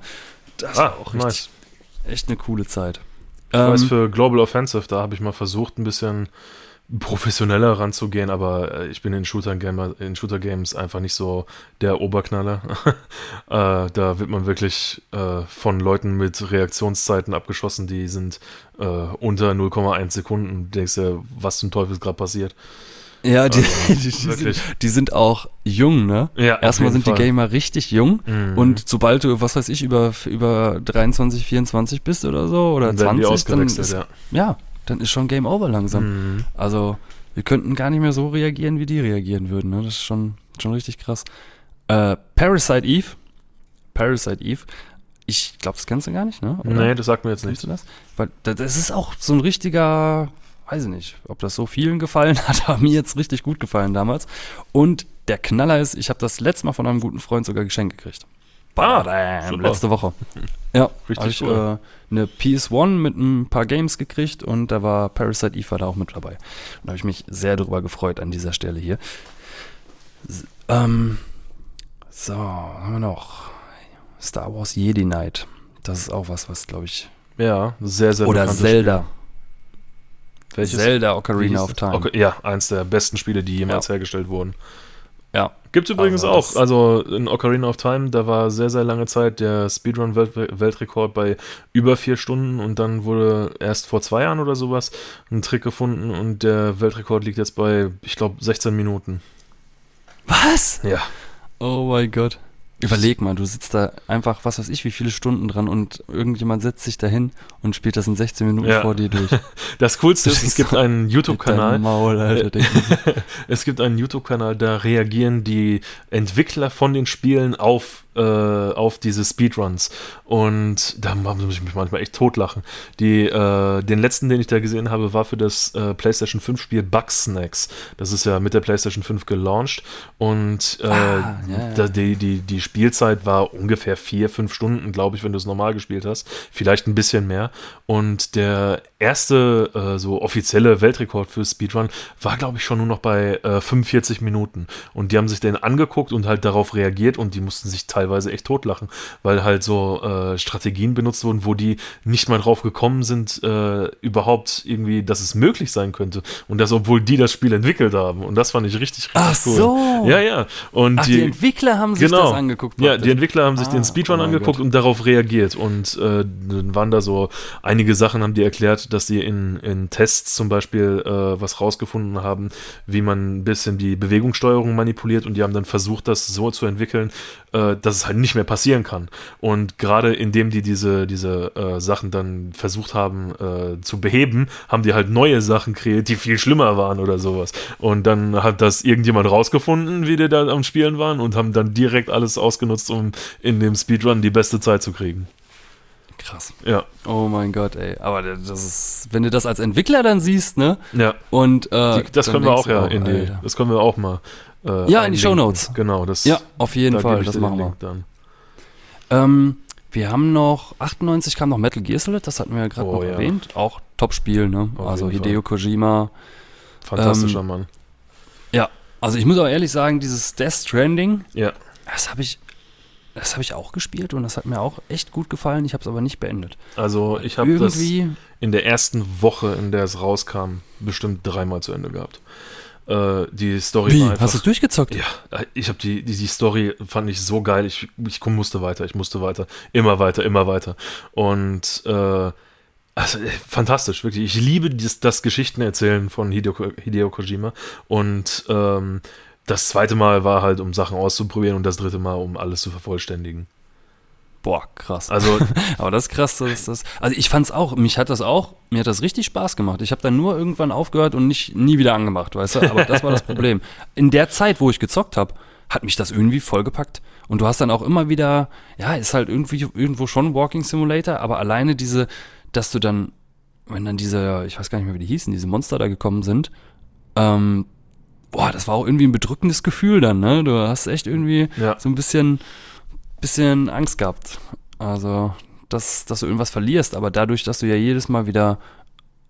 Das Ah, war auch richtig, nice. echt eine coole Zeit. Ich weiß, Ähm, für Global Offensive, da habe ich mal versucht, ein bisschen professioneller ranzugehen, aber äh, ich bin in Shooter, Gamer, in Shooter Games einfach nicht so der Oberknaller. äh, da wird man wirklich äh, von Leuten mit Reaktionszeiten abgeschossen, die sind äh, unter 0,1 Sekunden. Du denkst ja, was zum Teufel ist gerade passiert. Ja, die, Also, die, die, sind, die sind auch jung, ne? Ja, Erstmal sind die Fall. Gamer richtig jung Mhm. und sobald du, was weiß ich, über, über 23, 24 bist oder so oder Dann werden 20, die dann ist, ja. ja, dann ist schon Game Over langsam. Mhm. Also, wir könnten gar nicht mehr so reagieren, wie die reagieren würden. Ne? Das ist schon, schon richtig krass. Äh, Parasite Eve. Parasite Eve. Ich glaube, das kennst du gar nicht, ne? Oder? Nee, das sagt mir jetzt Kennst nichts. du das? Weil da- das ist auch so ein richtiger, weiß ich nicht, ob das so vielen gefallen hat, aber mir jetzt richtig gut gefallen damals. Und der Knaller ist, ich habe das letzte Mal von einem guten Freund sogar geschenkt gekriegt. Badam, super. letzte Woche. Ja, Richtig habe ich cool. äh, eine PS1 mit ein paar Games gekriegt und da war Parasite Eve da auch mit dabei. Und da habe ich mich sehr drüber gefreut an dieser Stelle hier. S ähm, so, haben wir noch? Star Wars Jedi Knight. Das ist auch was, was glaube ich. Ja, sehr, sehr Oder Zelda. Spiel. Welches? Zelda Ocarina of? Time. Okay, ja, eins der besten Spiele, die jemals hergestellt wurden. Ja. Gibt übrigens Aber auch, also in Ocarina of Time, da war sehr, sehr lange Zeit der Speedrun-Weltrekord bei über vier Stunden und dann wurde erst vor zwei Jahren oder sowas ein Trick gefunden und der Weltrekord liegt jetzt bei, ich glaube, 16 Minuten. Was? Ja. Oh mein Gott. Überleg mal, du sitzt da einfach, was weiß ich, wie viele Stunden dran und irgendjemand setzt sich da hin und spielt das in 16 Minuten Ja. vor dir durch. Das Coolste ist, es gibt einen YouTube-Kanal, Maul, Alter. es gibt einen YouTube-Kanal, da reagieren die Entwickler von den Spielen auf äh, auf diese Speedruns. Und da muss ich mich manchmal echt totlachen. Die, äh, den letzten, den ich da gesehen habe, war für das äh, PlayStation 5 Spiel Bugsnacks. Das ist ja mit der PlayStation 5 gelauncht. Und äh, Ah, ja, ja. Die, die, die Spielzeit war ungefähr vier, fünf Stunden, glaube ich, wenn du es normal gespielt hast. Vielleicht ein bisschen mehr. Und der erste äh, so offizielle Weltrekord für Speedrun war, glaube ich, schon nur noch bei äh, 45 Minuten. Und die haben sich den angeguckt und halt darauf reagiert und die mussten sich teilweise echt totlachen, weil halt so äh, Strategien benutzt wurden, wo die nicht mal drauf gekommen sind, äh, überhaupt irgendwie, dass es möglich sein könnte. Und das, obwohl die das Spiel entwickelt haben. Und das fand ich richtig, richtig Ach cool. so. Ja, ja. Und Ach, die, Entwickler haben sich das angeguckt. ja, die Entwickler haben sich Ah, den Speedrun oh angeguckt Gott. und darauf reagiert. Und äh, dann waren da so einige Sachen, haben die erklärt, dass die in, in Tests zum Beispiel äh, was rausgefunden haben, wie man ein bisschen die Bewegungssteuerung manipuliert. Und die haben dann versucht, das so zu entwickeln, äh, dass es halt nicht mehr passieren kann. Und gerade indem die diese, diese äh, Sachen dann versucht haben äh, zu beheben, haben die halt neue Sachen kreiert, die viel schlimmer waren oder sowas. Und dann hat das irgendjemand rausgefunden, wie die da am Spielen waren und haben dann direkt alles ausgenutzt, um in dem Speedrun die beste Zeit zu kriegen. Krass. Ja, Oh mein Gott, ey. Aber das ist, wenn du das als Entwickler dann siehst, ne? ja. Und äh, Die, das können wir auch ja in die, das können wir auch mal. Äh, Ja, in die einlinken. Shownotes. Genau, das. Ja, auf jeden da Fall, das machen wir. Dann. Ähm, wir haben noch 98 kam noch Metal Gear Solid, das hatten wir ja gerade Oh, noch ja. erwähnt. Auch Top-Spiel, ne? Auf also Hideo Kojima. Fantastischer Ähm, Mann. Ja, also ich muss auch ehrlich sagen, dieses Death Stranding, Ja. das habe ich, das habe ich auch gespielt und das hat mir auch echt gut gefallen. Ich habe es aber nicht beendet. Also ich habe das Irgendwie, in der ersten Woche, in der es rauskam, bestimmt dreimal zu Ende gehabt. Äh, die Story wie? war einfach. Hast du es durchgezockt? ja, ich habe die, die, die Story fand ich so geil. Ich, ich musste weiter, ich musste weiter, immer weiter, immer weiter. Und äh, also äh, fantastisch, wirklich. Ich liebe das, das Geschichtenerzählen von Hideo, Hideo Kojima. Und ähm, das zweite Mal war halt, um Sachen auszuprobieren und das dritte Mal, um alles zu vervollständigen. Boah, krass. Also Aber das ist krass, das, das. Also ich fand's auch, mich hat das auch, mir hat das richtig Spaß gemacht. Ich habe dann nur irgendwann aufgehört und nicht nie wieder angemacht, weißt du? Aber das war das Problem. In der Zeit, wo ich gezockt habe, hat mich das irgendwie vollgepackt. Und du hast dann auch immer wieder, ja, ist halt irgendwie irgendwo schon Walking Simulator, aber alleine diese, dass du dann, wenn dann diese, ich weiß gar nicht mehr, wie die hießen, diese Monster da gekommen sind, ähm, boah, das war auch irgendwie ein bedrückendes Gefühl dann, ne? Du hast echt irgendwie ja. so ein bisschen, bisschen Angst gehabt. Also, dass, dass du irgendwas verlierst, aber dadurch, dass du ja jedes Mal wieder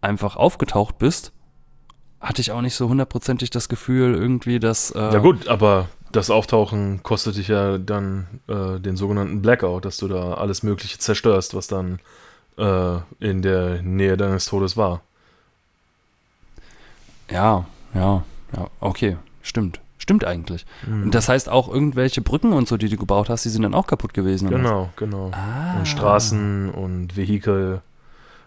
einfach aufgetaucht bist, hatte ich auch nicht so hundertprozentig das Gefühl irgendwie, dass. Äh, Ja gut, aber das Auftauchen kostet dich ja dann äh, den sogenannten Blackout, dass du da alles Mögliche zerstörst, was dann äh, in der Nähe deines Todes war. Ja, ja, ja, okay, stimmt. Stimmt eigentlich. Mhm. Und das heißt auch irgendwelche Brücken und so, die du gebaut hast, die sind dann auch kaputt gewesen. Genau, genau. Ah. Und Straßen und Vehikel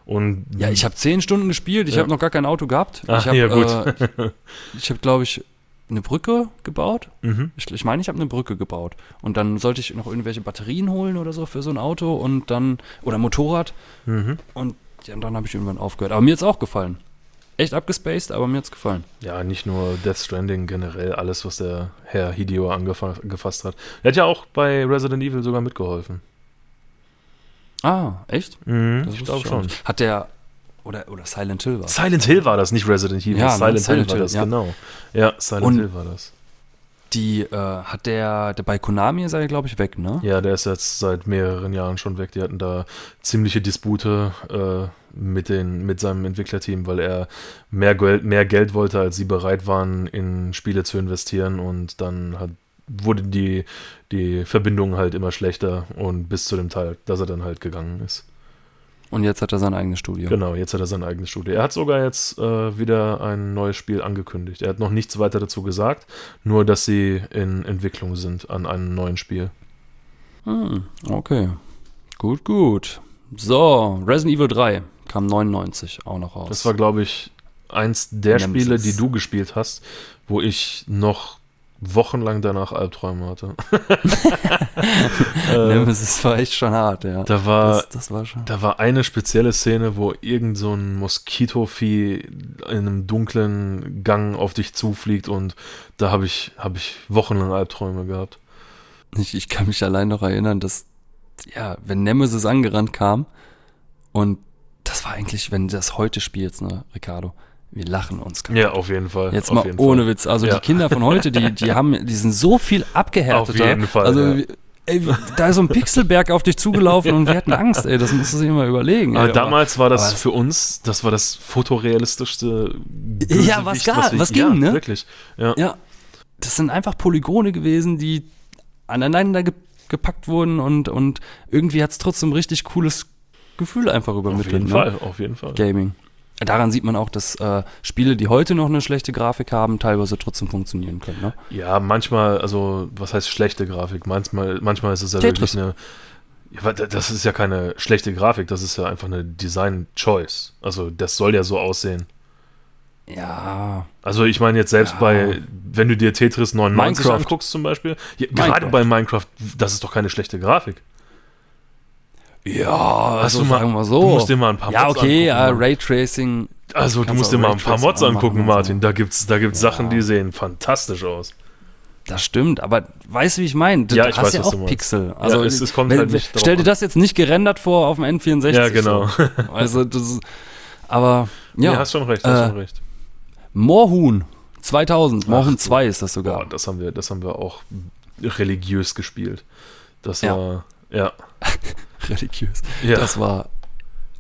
und Ja, ich habe zehn Stunden gespielt, ich Ja. habe noch gar kein Auto gehabt. Ach, ich habe, ja, gut. Äh, ich habe, glaube ich, eine Brücke gebaut. Mhm. Ich, ich meine, ich habe eine Brücke gebaut. Und dann sollte ich noch irgendwelche Batterien holen oder so für so ein Auto und dann, oder Motorrad. Mhm. Und ja, dann habe ich irgendwann aufgehört. Aber mir hat's auch gefallen. Echt abgespaced, aber mir hat's gefallen. Ja, nicht nur Death Stranding, generell alles, was der Herr Hideo angefasst hat. Er hat ja auch bei Resident Evil sogar mitgeholfen. Ah, echt? Mhm, Das ich glaube schon. Hat der, oder, oder Silent Hill war Silent Hill war das, nicht Resident Evil. Ja, ne, Silent, Silent Hill war das, ja. genau. Ja, Silent Und- Hill war das. Die, äh, hat der, der bei Konami ist er, glaube ich, weg, ne? Ja, der ist jetzt seit mehreren Jahren schon weg. Die hatten da ziemliche Dispute äh, mit, den, mit seinem Entwicklerteam, weil er mehr Geld, mehr Geld wollte, als sie bereit waren, in Spiele zu investieren. Und dann hat, wurde die, die Verbindung halt immer schlechter und bis zu dem Teil, dass er dann halt gegangen ist. Und jetzt hat er sein eigenes Studio. Genau, jetzt hat er sein eigenes Studio. Er hat sogar jetzt äh, wieder ein neues Spiel angekündigt. Er hat noch nichts weiter dazu gesagt, nur dass sie in Entwicklung sind an einem neuen Spiel. Hm, okay. Gut, gut. So, Resident Evil 3 kam 99 auch noch raus. Das war, glaube ich, eins der Nemesis. Spiele, die du gespielt hast, wo ich noch wochenlang danach Albträume hatte. äh, Nemesis war echt schon hart, ja. da war das, das war schon. da war eine spezielle Szene, wo irgend so ein Moskitovieh in einem dunklen Gang auf dich zufliegt und da habe ich habe ich wochenlang Albträume gehabt. ich, ich kann mich allein noch erinnern, dass, ja, wenn Nemesis angerannt kam und das war eigentlich, wenn du das heute spielst, ne, Ricardo, wir lachen uns kaputt. Ja, auf jeden Fall. Jetzt auf mal ohne Fall. Witz. Also Ja. die Kinder von heute, die, die haben, die sind so viel abgehärteter. Auf jeden Fall, Also, ja. ey, da ist so ein Pixelberg auf dich zugelaufen und wir hatten Angst, ey. Das musst du sich mal überlegen. Aber ey. damals war das aber- für uns, das war das fotorealistischste Ja, was Bösewicht, gar- wir- was ging, ja, ne? Wirklich. Ja. Ja, das sind einfach Polygone gewesen, die aneinander ge gepackt wurden und, und irgendwie hat's trotzdem richtig cooles Gefühl einfach Auf übermittelt. jeden ne? Fall, auf jeden Fall. Gaming. Daran sieht man auch, dass äh, Spiele, die heute noch eine schlechte Grafik haben, teilweise trotzdem funktionieren können. Ne? Ja, manchmal, also, was heißt schlechte Grafik? Manchmal, manchmal ist es ja Tetris. wirklich eine. Ja, das ist ja keine schlechte Grafik, das ist ja einfach eine Design-Choice. Also, das soll ja so aussehen. Ja, Also, ich meine jetzt selbst Ja. bei, wenn du dir Tetris 99 Minecraft. anguckst zum Beispiel, ja, gerade bei Minecraft, das ist doch keine schlechte Grafik. Ja, also du mal- sagen wir so. du musst dir mal ein paar Ja, Mods okay, ja, angucken, Mann. Raytracing. Also, du musst dir mal ein paar Mods angucken. Martin. Da gibt's, da gibt's Ja. Sachen, die sehen fantastisch aus. Das stimmt, aber weißt du, wie ich meine? Du Ja, ich hast weiß, ja auch. Pixel. Also, es- es kommt wenn- halt nicht Stell dir das jetzt nicht gerendert vor auf dem N64. Ja, genau. So. Also, das aber, Ja, ja. hast schon recht, hast Äh, schon recht. Moorhuhn 2000, Moorhuhn Ach, 2 ist das Boah, sogar. das haben wir, das haben wir auch religiös gespielt. Das Ja. war, ja. Religiös. Ja. Das war,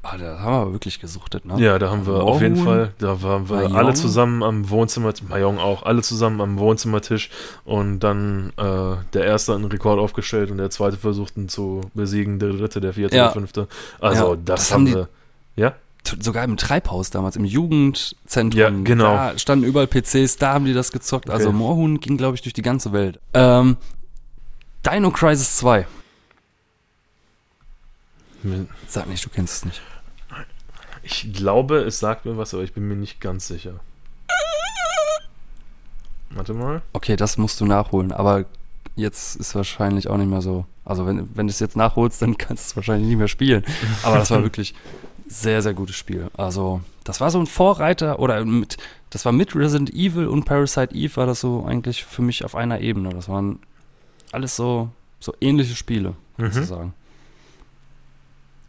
ah, da haben wir aber wirklich gesuchtet, ne? Ja, da haben wir auf jeden Fall, da waren wir Mahjong. alle zusammen am Wohnzimmer, Mayong auch, alle zusammen am Wohnzimmertisch und dann äh, der erste einen Rekord aufgestellt und der zweite versucht ihn zu besiegen, der dritte, der vierte, Ja. der fünfte. Also Ja, das, das haben wir. Ja? Sogar im Treibhaus damals, im Jugendzentrum. Ja, genau. Da standen überall PCs, da haben die das gezockt. Also Okay. Moorhuhn ging, glaube ich, durch die ganze Welt. Ähm, Dino Crisis 2. Sag nicht, du kennst es nicht. Ich glaube, es sagt mir was, aber ich bin mir nicht ganz sicher. Warte mal. Okay, das musst du nachholen, aber jetzt ist wahrscheinlich auch nicht mehr so. Also wenn, wenn du es jetzt nachholst, dann kannst du es wahrscheinlich nicht mehr spielen. Aber das war wirklich sehr, sehr gutes Spiel. Also, das war so ein Vorreiter oder mit, das war mit Resident Evil und Parasite Eve war das so eigentlich für mich auf einer Ebene. Das waren alles so, so ähnliche Spiele, kannst du Mhm.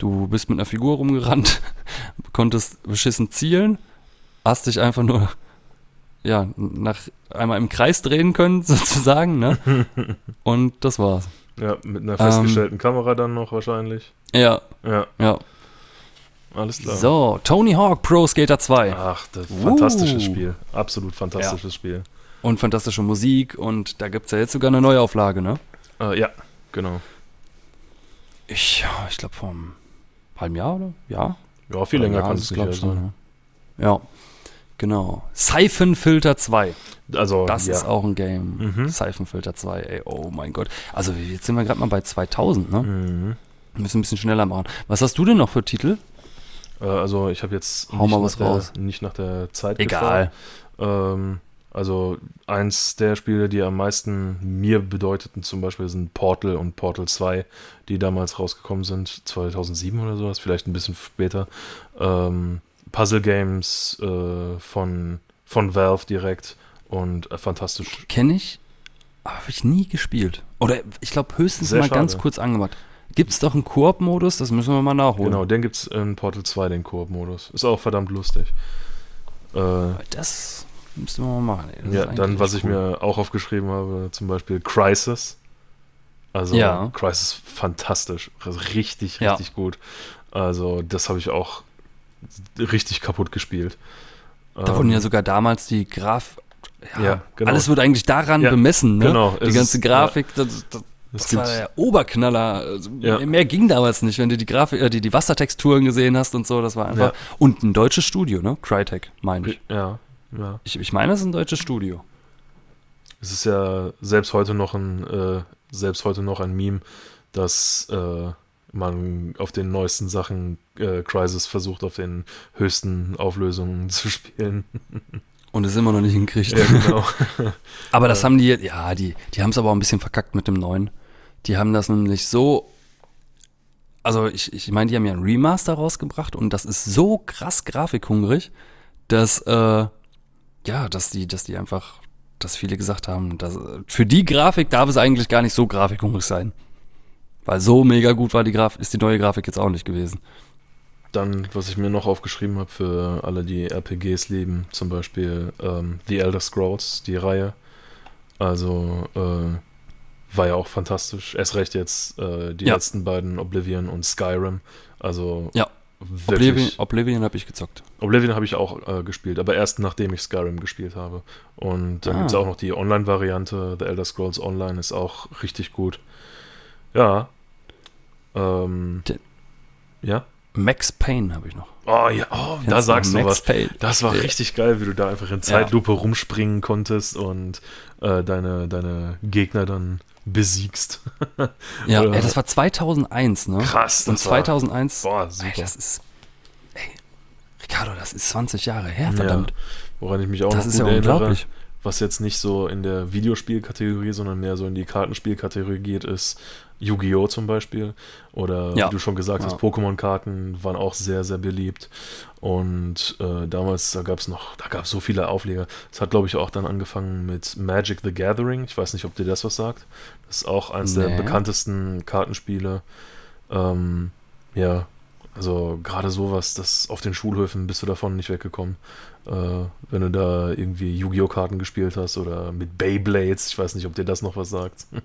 Du bist mit einer Figur rumgerannt, konntest beschissen zielen, hast dich einfach nur ja, nach einmal im Kreis drehen können, sozusagen, ne? Und das war's. Ja, mit einer Ähm. festgestellten Kamera dann noch wahrscheinlich. Ja, Ja, ja. alles klar. So, Tony Hawk Pro Skater 2. Ach, das Uh. fantastisches Spiel. Absolut fantastisches Spiel. Und fantastische Musik und da gibt's ja jetzt sogar eine Neuauflage, ne? Äh, ja, genau. Ich, ich glaube vom halben Jahr oder? Ja. Ja, viel länger kann es glaub nicht ich sein. ne? Ja, genau. Siphonfilter 2. Also, Das ja. ist auch ein Game. Mhm. Siphonfilter 2, ey, oh mein Gott. Also jetzt sind wir gerade mal bei 2000, ne? Mhm. Wir müssen ein bisschen schneller machen. Was hast du denn noch für Titel? Äh, also, ich habe jetzt Hau mal was der, raus. nicht nach der Zeit Egal. Ähm, also, eins der Spiele, die am meisten mir bedeuteten, zum Beispiel sind Portal und Portal 2, die damals rausgekommen sind, 2007 oder sowas, vielleicht ein bisschen später. Ähm, Puzzle Games äh, von, von Valve direkt und äh, fantastisch. Kenne ich, aber habe ich nie gespielt. Oder ich glaube höchstens Sehr mal ganz schade. kurz angemacht. Gibt es doch einen Koop-Modus? Das müssen wir mal nachholen. Genau, den gibt es in Portal 2, den Koop-Modus. Ist auch verdammt lustig. Äh, Das müssten wir mal machen. ey. Das Ja, dann, was echt ich cool. mir auch aufgeschrieben habe, zum Beispiel Crisis. Also Ja. Crisis fantastisch. Also richtig, Ja. richtig gut. Also, das habe ich auch richtig kaputt gespielt. Da Ähm, wurden ja sogar damals die Graf. Ja, Ja, genau. Alles wird eigentlich daran bemessen, ne? genau. Die Es ganze ist- Grafik, das, das, Es das war der Oberknaller. Also. Mehr ging damals nicht, wenn du die Grafik, äh, die, die Wassertexturen gesehen hast und so. Das war einfach. Und ein deutsches Studio, ne? Crytek, meine ich. Ja, ja. ich. Ich meine, es ist ein deutsches Studio. Es ist ja selbst heute noch ein, äh, selbst heute noch ein Meme, dass äh, man auf den neuesten Sachen äh, Crisis versucht, auf den höchsten Auflösungen zu spielen. Und es immer noch nicht hinkriegt. ja, genau. Aber das haben die, ja, die, die haben es aber auch ein bisschen verkackt mit dem neuen. Die haben das nämlich so, also ich, ich meine, die haben ja ein Remaster rausgebracht und das ist so krass grafikhungrig, dass, äh, ja, dass die, dass die einfach dass viele gesagt haben, dass, für die Grafik darf es eigentlich gar nicht so grafikhungrig sein. Weil so mega gut war die Graf ist die neue Grafik jetzt auch nicht gewesen. Dann, was ich mir noch aufgeschrieben habe für alle, die RPGs lieben, zum Beispiel ähm, The Elder Scrolls, die Reihe. Also äh, war ja auch fantastisch. Erst recht jetzt äh, die Ja. letzten beiden Oblivion und Skyrim. Also Ja. Wirklich. Oblivion, Oblivion habe ich gezockt. Oblivion habe ich auch äh, gespielt, aber erst nachdem ich Skyrim gespielt habe. Und dann Ah. gibt es auch noch die Online-Variante. The Elder Scrolls Online ist auch richtig gut. Ja. Ähm, Der- ja. Max Payne habe ich noch. Oh ja, oh, da sagst du Max was. Payne? Das war Ja. richtig geil, wie du da einfach in Zeitlupe rumspringen konntest und äh, deine, deine Gegner dann besiegst. Ja, ey, das war 2001, ne? Krass, Und das war- 2001, Boah, ey, super. das ist, ey, Ricardo, das ist 20 Jahre her, verdammt. Ja, woran ich mich auch das noch ist gut ja erinnere, unglaublich. Was jetzt nicht so in der Videospielkategorie, sondern mehr so in die Kartenspielkategorie geht, ist Yu-Gi-Oh! zum Beispiel. Oder Ja. wie du schon gesagt hast, Ja. Pokémon-Karten waren auch sehr, sehr beliebt. Und äh, damals, da gab es noch, da gab es so viele Aufleger. Es hat, glaube ich, auch dann angefangen mit Magic the Gathering. Ich weiß nicht, ob dir das was sagt. Das ist auch eines der Nee. bekanntesten Kartenspiele. Ähm, ja, also gerade sowas, das auf den Schulhöfen bist du davon nicht weggekommen. Äh, wenn du da irgendwie Yu-Gi-Oh! Karten gespielt hast oder mit Beyblades, ich weiß nicht, ob dir das noch was sagt.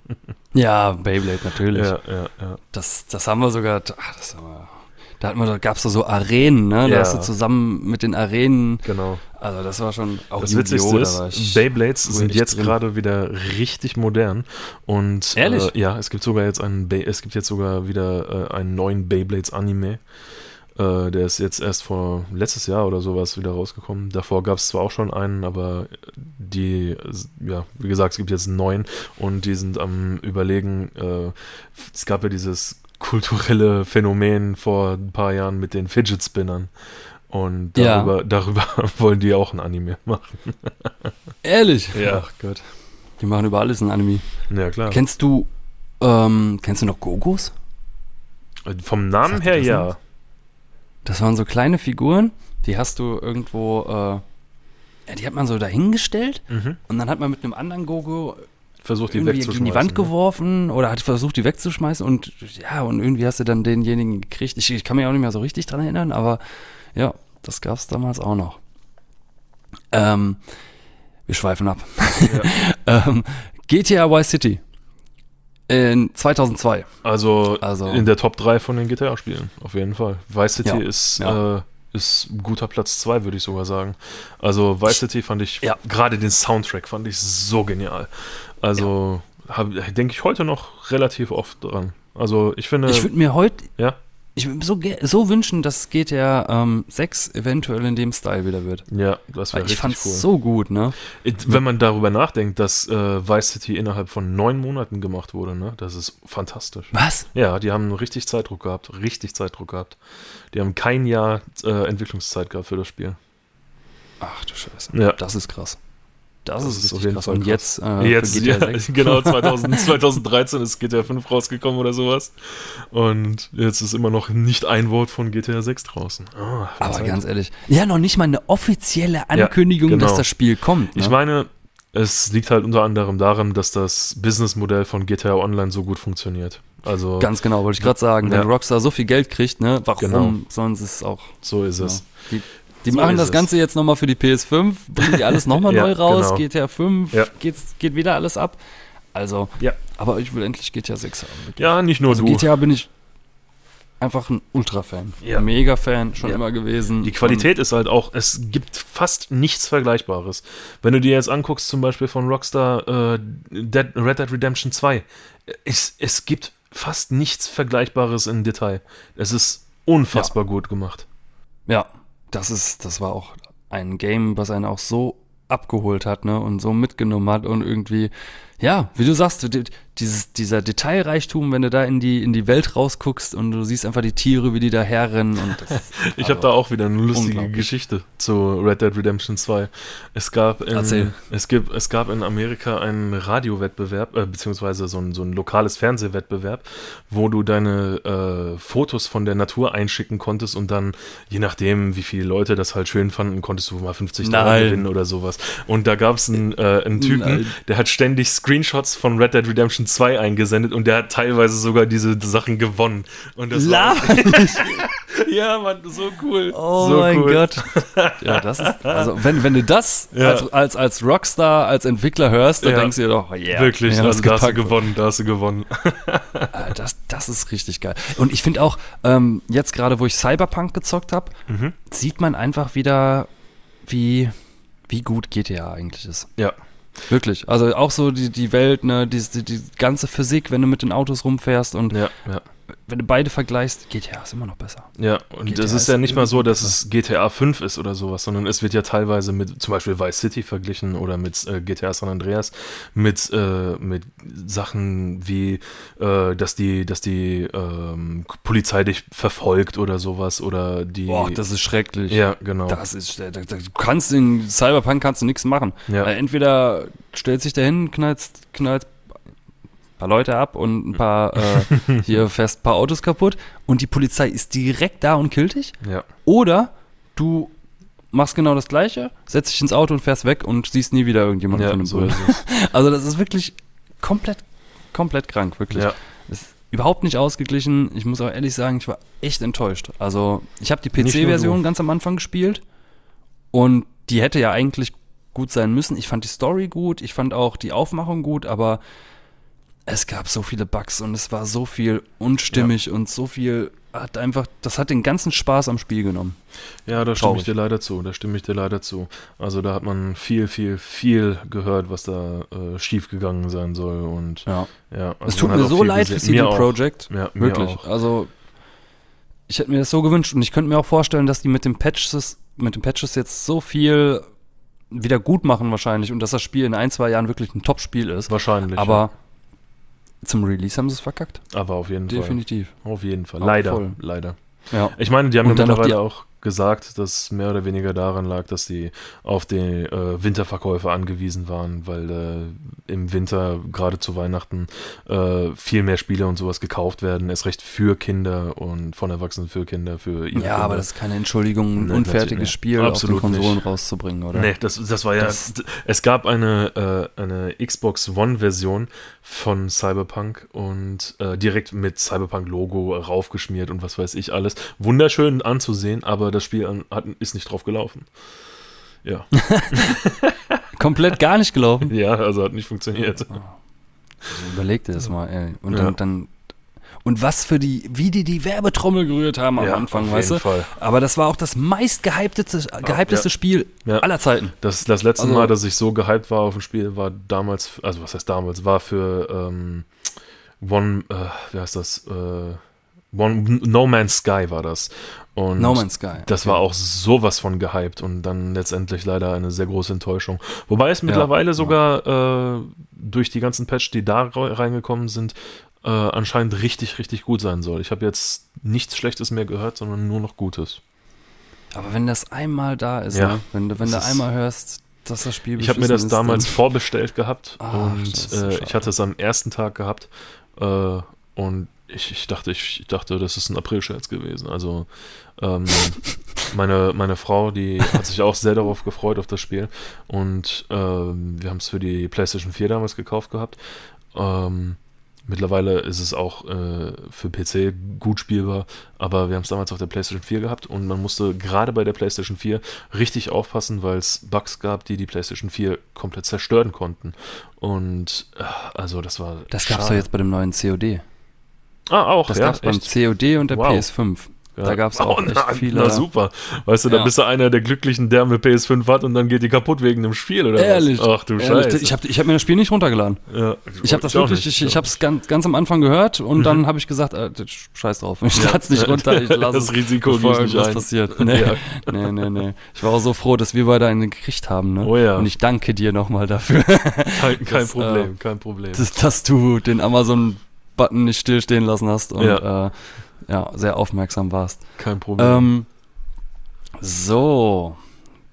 Ja, Beyblade natürlich. Ja, ja, ja. Das, das haben wir sogar, ach, das haben wir, da hatten wir, da gab es so Arenen, ne? Da hast du zusammen mit den Arenen, Genau. also das war schon auch Das! Witzigste ist, Beyblades sind jetzt gerade wieder richtig modern. Und Ehrlich? Äh, ja, es gibt sogar jetzt einen, Bey- es gibt jetzt sogar wieder äh, einen neuen Beyblades Anime. Äh, der ist jetzt erst vor letztes Jahr oder sowas wieder rausgekommen. Davor gab es zwar auch schon einen, aber die, ja, wie gesagt, es gibt jetzt einen neuen und die sind am überlegen, äh, es gab ja dieses kulturelle Phänomen vor ein paar Jahren mit den Fidget Spinnern. Und Ja. darüber, darüber wollen die auch ein Anime machen. Ehrlich? Ja. Ach Gott. Die machen über alles ein Anime. Ja, klar. Kennst du, ähm, kennst du noch Gogos? Vom Namen her ja. Das waren so kleine Figuren, die hast du irgendwo, äh, ja, die hat man so dahingestellt Mhm. und dann hat man mit einem anderen Gogo Versucht die irgendwie gegen die Wand ne? geworfen oder hat versucht, die wegzuschmeißen und ja, und irgendwie hast du dann denjenigen gekriegt. Ich, ich kann mich auch nicht mehr so richtig dran erinnern, aber ja, das gab es damals auch noch. Ähm, wir schweifen ab. ähm, GTA Vice City in 2002. Also, Also- in der Top 3 von den GTA-Spielen, auf jeden Fall. Vice City Ja, ist, ja. Äh, ist ein guter Platz 2, würde ich sogar sagen. Also Vice City fand ich, Ja. gerade den Soundtrack fand ich so genial. Also denke ich heute noch relativ oft dran. Also ich finde, Ich würde mir heute, ja, ich würde so, so wünschen, dass GTA ähm, 6 eventuell in dem Style wieder wird. ja, das wäre ich fand's cool. so gut, ne? Wenn man darüber nachdenkt, dass äh, Vice City innerhalb von neun Monaten gemacht wurde, ne, das ist fantastisch. Was? Ja, die haben richtig Zeitdruck gehabt, richtig Zeitdruck gehabt. Die haben kein Jahr äh, Entwicklungszeit gehabt für das Spiel. Ach du Scheiße. Ja. Das ist krass. Das, Das ist, ist auf jeden krass. Fall Und jetzt, äh, Jetzt, ja, 6. genau, 2000, 2013 ist GTA 5 rausgekommen oder sowas. Und jetzt ist immer noch nicht ein Wort von GTA 6 draußen. Ah, Aber Zeit. ganz ehrlich, ja, noch nicht mal eine offizielle Ankündigung, genau. dass das Spiel kommt. Ne? Ich meine, es liegt halt unter anderem daran, dass das Businessmodell von GTA Online so gut funktioniert. Also, Ganz genau, wollte ich gerade sagen. Wenn Ja. Rockstar so viel Geld kriegt, ne, warum Genau. sollen sie es auch? so ist es. Die, So machen das es. Ganze jetzt nochmal für die PS5, bringen die alles nochmal Ja, neu raus, genau. GTA 5, Ja. geht's, geht wieder alles ab. Also, Ja. aber ich will endlich GTA 6 haben. wirklich. Ja, nicht nur also du. GTA bin ich einfach ein Ultra-Fan. Ja. Mega-Fan, schon Ja. immer gewesen. Die Qualität ist halt auch, es gibt fast nichts Vergleichbares. Wenn du dir jetzt anguckst, zum Beispiel von Rockstar äh, Dead, Red Dead Redemption 2, es, es gibt fast nichts Vergleichbares in Detail. Es ist unfassbar gut gemacht. Ja, das ist, das war auch ein Game, was einen auch so abgeholt hat, ne, und so mitgenommen hat und irgendwie, ja, wie du sagst, die- dieses, dieser Detailreichtum, wenn du da in die, in die Welt rausguckst und du siehst einfach die Tiere, wie die da herrennen Ich habe da auch wieder eine lustige. Geschichte zu Red Dead Redemption 2. Es gab in, Erzähl. es gibt, es gab in Amerika einen Radiowettbewerb, äh, beziehungsweise so ein, so ein lokales Fernsehwettbewerb, wo du deine äh, Fotos von der Natur einschicken konntest und dann, je nachdem, wie viele Leute das halt schön fanden, konntest du mal 50 Dollar gewinnen oder sowas. sowas. Und da gab es einen, äh, einen Typen, Nein. der hat ständig Screenshots von Red Dead Redemption 2 eingesendet und der hat teilweise sogar diese Sachen gewonnen. Und das war, ja, Mann, so cool. Oh so mein cool. Gott. Ja, das ist, also wenn, wenn du das Ja. als, als, als Rockstar, als Entwickler hörst, dann Ja. denkst du dir doch, oh yeah, Wirklich, wir haben's also da hast du gewonnen, da hast du gewonnen. Ah, Das, das ist richtig geil. Und ich finde auch, ähm, jetzt gerade, wo ich Cyberpunk gezockt habe, Mhm. sieht man einfach wieder, wie, wie gut GTA eigentlich ist. Ja, Wirklich. Also auch so die, die Welt, ne, die, die, die ganze Physik, wenn du mit den Autos rumfährst und ja, ja. Wenn du beide vergleichst, GTA ist immer noch besser. Ja, und es ist ja nicht mal so, dass es GTA 5 ist oder sowas, sondern es wird ja teilweise mit zum Beispiel Vice City verglichen oder mit äh, GTA San Andreas, mit, äh, mit Sachen wie, äh, dass die, dass die ähm, Polizei dich verfolgt oder sowas oder die. Boah, das ist schrecklich. ja, genau. Das ist, da, da, du kannst in Cyberpunk kannst du nichts machen. Ja. Weil entweder stellst sich dahin, knallst ein paar Leute ab und ein paar, äh, hier fährst ein paar Autos kaputt und die Polizei ist direkt da und killt dich. ja, Oder du machst genau das Gleiche, setzt dich ins Auto und fährst weg und siehst nie wieder irgendjemanden ja, von dem so. Also das ist wirklich komplett, komplett krank, wirklich. Ja. Das ist überhaupt nicht ausgeglichen. Ich muss auch ehrlich sagen, ich war echt enttäuscht. Also ich habe die PC-Version ganz am Anfang gespielt und die hätte ja eigentlich gut sein müssen. Ich fand die Story gut, ich fand auch die Aufmachung gut, aber es gab so viele Bugs und es war so viel unstimmig und so viel hat einfach, das hat den ganzen Spaß am Spiel genommen. Ja, da stimme ich dir leider zu. Da stimme ich dir leider zu. Also da hat man viel, viel, viel gehört, was da äh, schiefgegangen sein soll. Und Ja. ja, also es tut mir so leid für gesehen. CD Mir auch. Projekt. Ja, Wirklich. Also, ich hätte mir das so gewünscht und ich könnte mir auch vorstellen, dass die mit den Patches, mit den Patches jetzt so viel wieder gut machen wahrscheinlich und dass das Spiel in ein, zwei Jahren wirklich ein Top-Spiel ist. Wahrscheinlich. Aber zum Release haben sie es verkackt. aber auf jeden Definitiv. Fall. Auf jeden Fall. Leider. Leider. Ja. Ich meine, die haben Und ja mittlerweile auch gesagt, dass mehr oder weniger daran lag, dass die auf die äh, Winterverkäufe angewiesen waren, weil äh, im Winter, gerade zu Weihnachten, äh, viel mehr Spiele und sowas gekauft werden. Erst recht für Kinder und von Erwachsenen für Kinder, für ihre Ja, Kinder. aber das ist keine Entschuldigung, ein unfertiges. Spiel Absolut auf den Konsolen nicht. rauszubringen, oder? Nee, das, das war ja. Das- es gab eine, äh, eine Xbox One-Version von Cyberpunk und äh, direkt mit Cyberpunk-Logo raufgeschmiert und was weiß ich alles. Wunderschön anzusehen, aber das Spiel an, hat, ist nicht drauf gelaufen. Ja. Komplett gar nicht gelaufen. ja, also hat nicht funktioniert. Also überleg dir das mal, ey. Und Ja. dann, dann und was für die, wie die die Werbetrommel gerührt haben am Ja, Anfang, weißt du? Fall. Aber das war auch das meist gehypteste, gehypteste ja. Spiel Ja. aller Zeiten. Das, das letzte Also- Mal, dass ich so gehypt war auf ein Spiel, war damals, also was heißt damals, war für ähm, One, äh, wie heißt das? Äh, One, No Man's Sky war das. Und No Man's Sky. Das war auch sowas von gehypt und dann letztendlich leider eine sehr große Enttäuschung. Wobei es mittlerweile ja. sogar äh, durch die ganzen Patch, die da re- reingekommen sind, äh, anscheinend richtig, richtig gut sein soll. Ich habe jetzt nichts Schlechtes mehr gehört, sondern nur noch Gutes. Aber wenn das einmal da ist, Ja. ne? wenn, du- wenn du einmal hörst, dass das Spiel Ich habe mir das damals vorbestellt gehabt Ach, und äh, ich hatte es am ersten Tag gehabt äh, und ich, ich dachte, ich, ich dachte, das ist ein Aprilscherz gewesen. Also ähm, meine, meine Frau, die hat sich auch sehr darauf gefreut auf das Spiel und ähm, wir haben es für die PlayStation 4 damals gekauft gehabt. Ähm, Mittlerweile ist es auch äh, für PC gut spielbar, aber wir haben es damals auf der PlayStation 4 gehabt und man musste gerade bei der PlayStation 4 richtig aufpassen, weil es Bugs gab, die die PlayStation 4 komplett zerstören konnten. Und äh, also das war. Das gab's doch schade. jetzt bei dem neuen COD. Ah, auch, Das ja. gab's beim echt? COD und der Wow. PS5. Ja. Da gab's auch oh, echt na, viele. Na super. Weißt du, da Ja. bist du einer der Glücklichen, der eine PS5 hat und dann geht die kaputt wegen einem Spiel oder Ehrlich. was? Ach du Ehrlich, Scheiße. Ich habe ich hab mir das Spiel nicht runtergeladen. ja, Ich habe das wirklich, nicht. ich, ich habe es ganz, ganz am Anfang gehört und dann habe ich gesagt, äh, scheiß drauf, ich lade es nicht runter, ich lasse Das es, Risiko bevor nicht ein. passiert. Nee, nee, nee, nee. Ich war auch so froh, dass wir beide einen gekriegt haben. Ne? Oh ja. Und ich danke dir nochmal dafür, Kein, kein Das, Problem, äh, kein Problem. dass, dass du den Amazon-Button nicht stillstehen lassen hast und ja. Äh, ja, sehr aufmerksam warst. kein Problem. Ähm, so,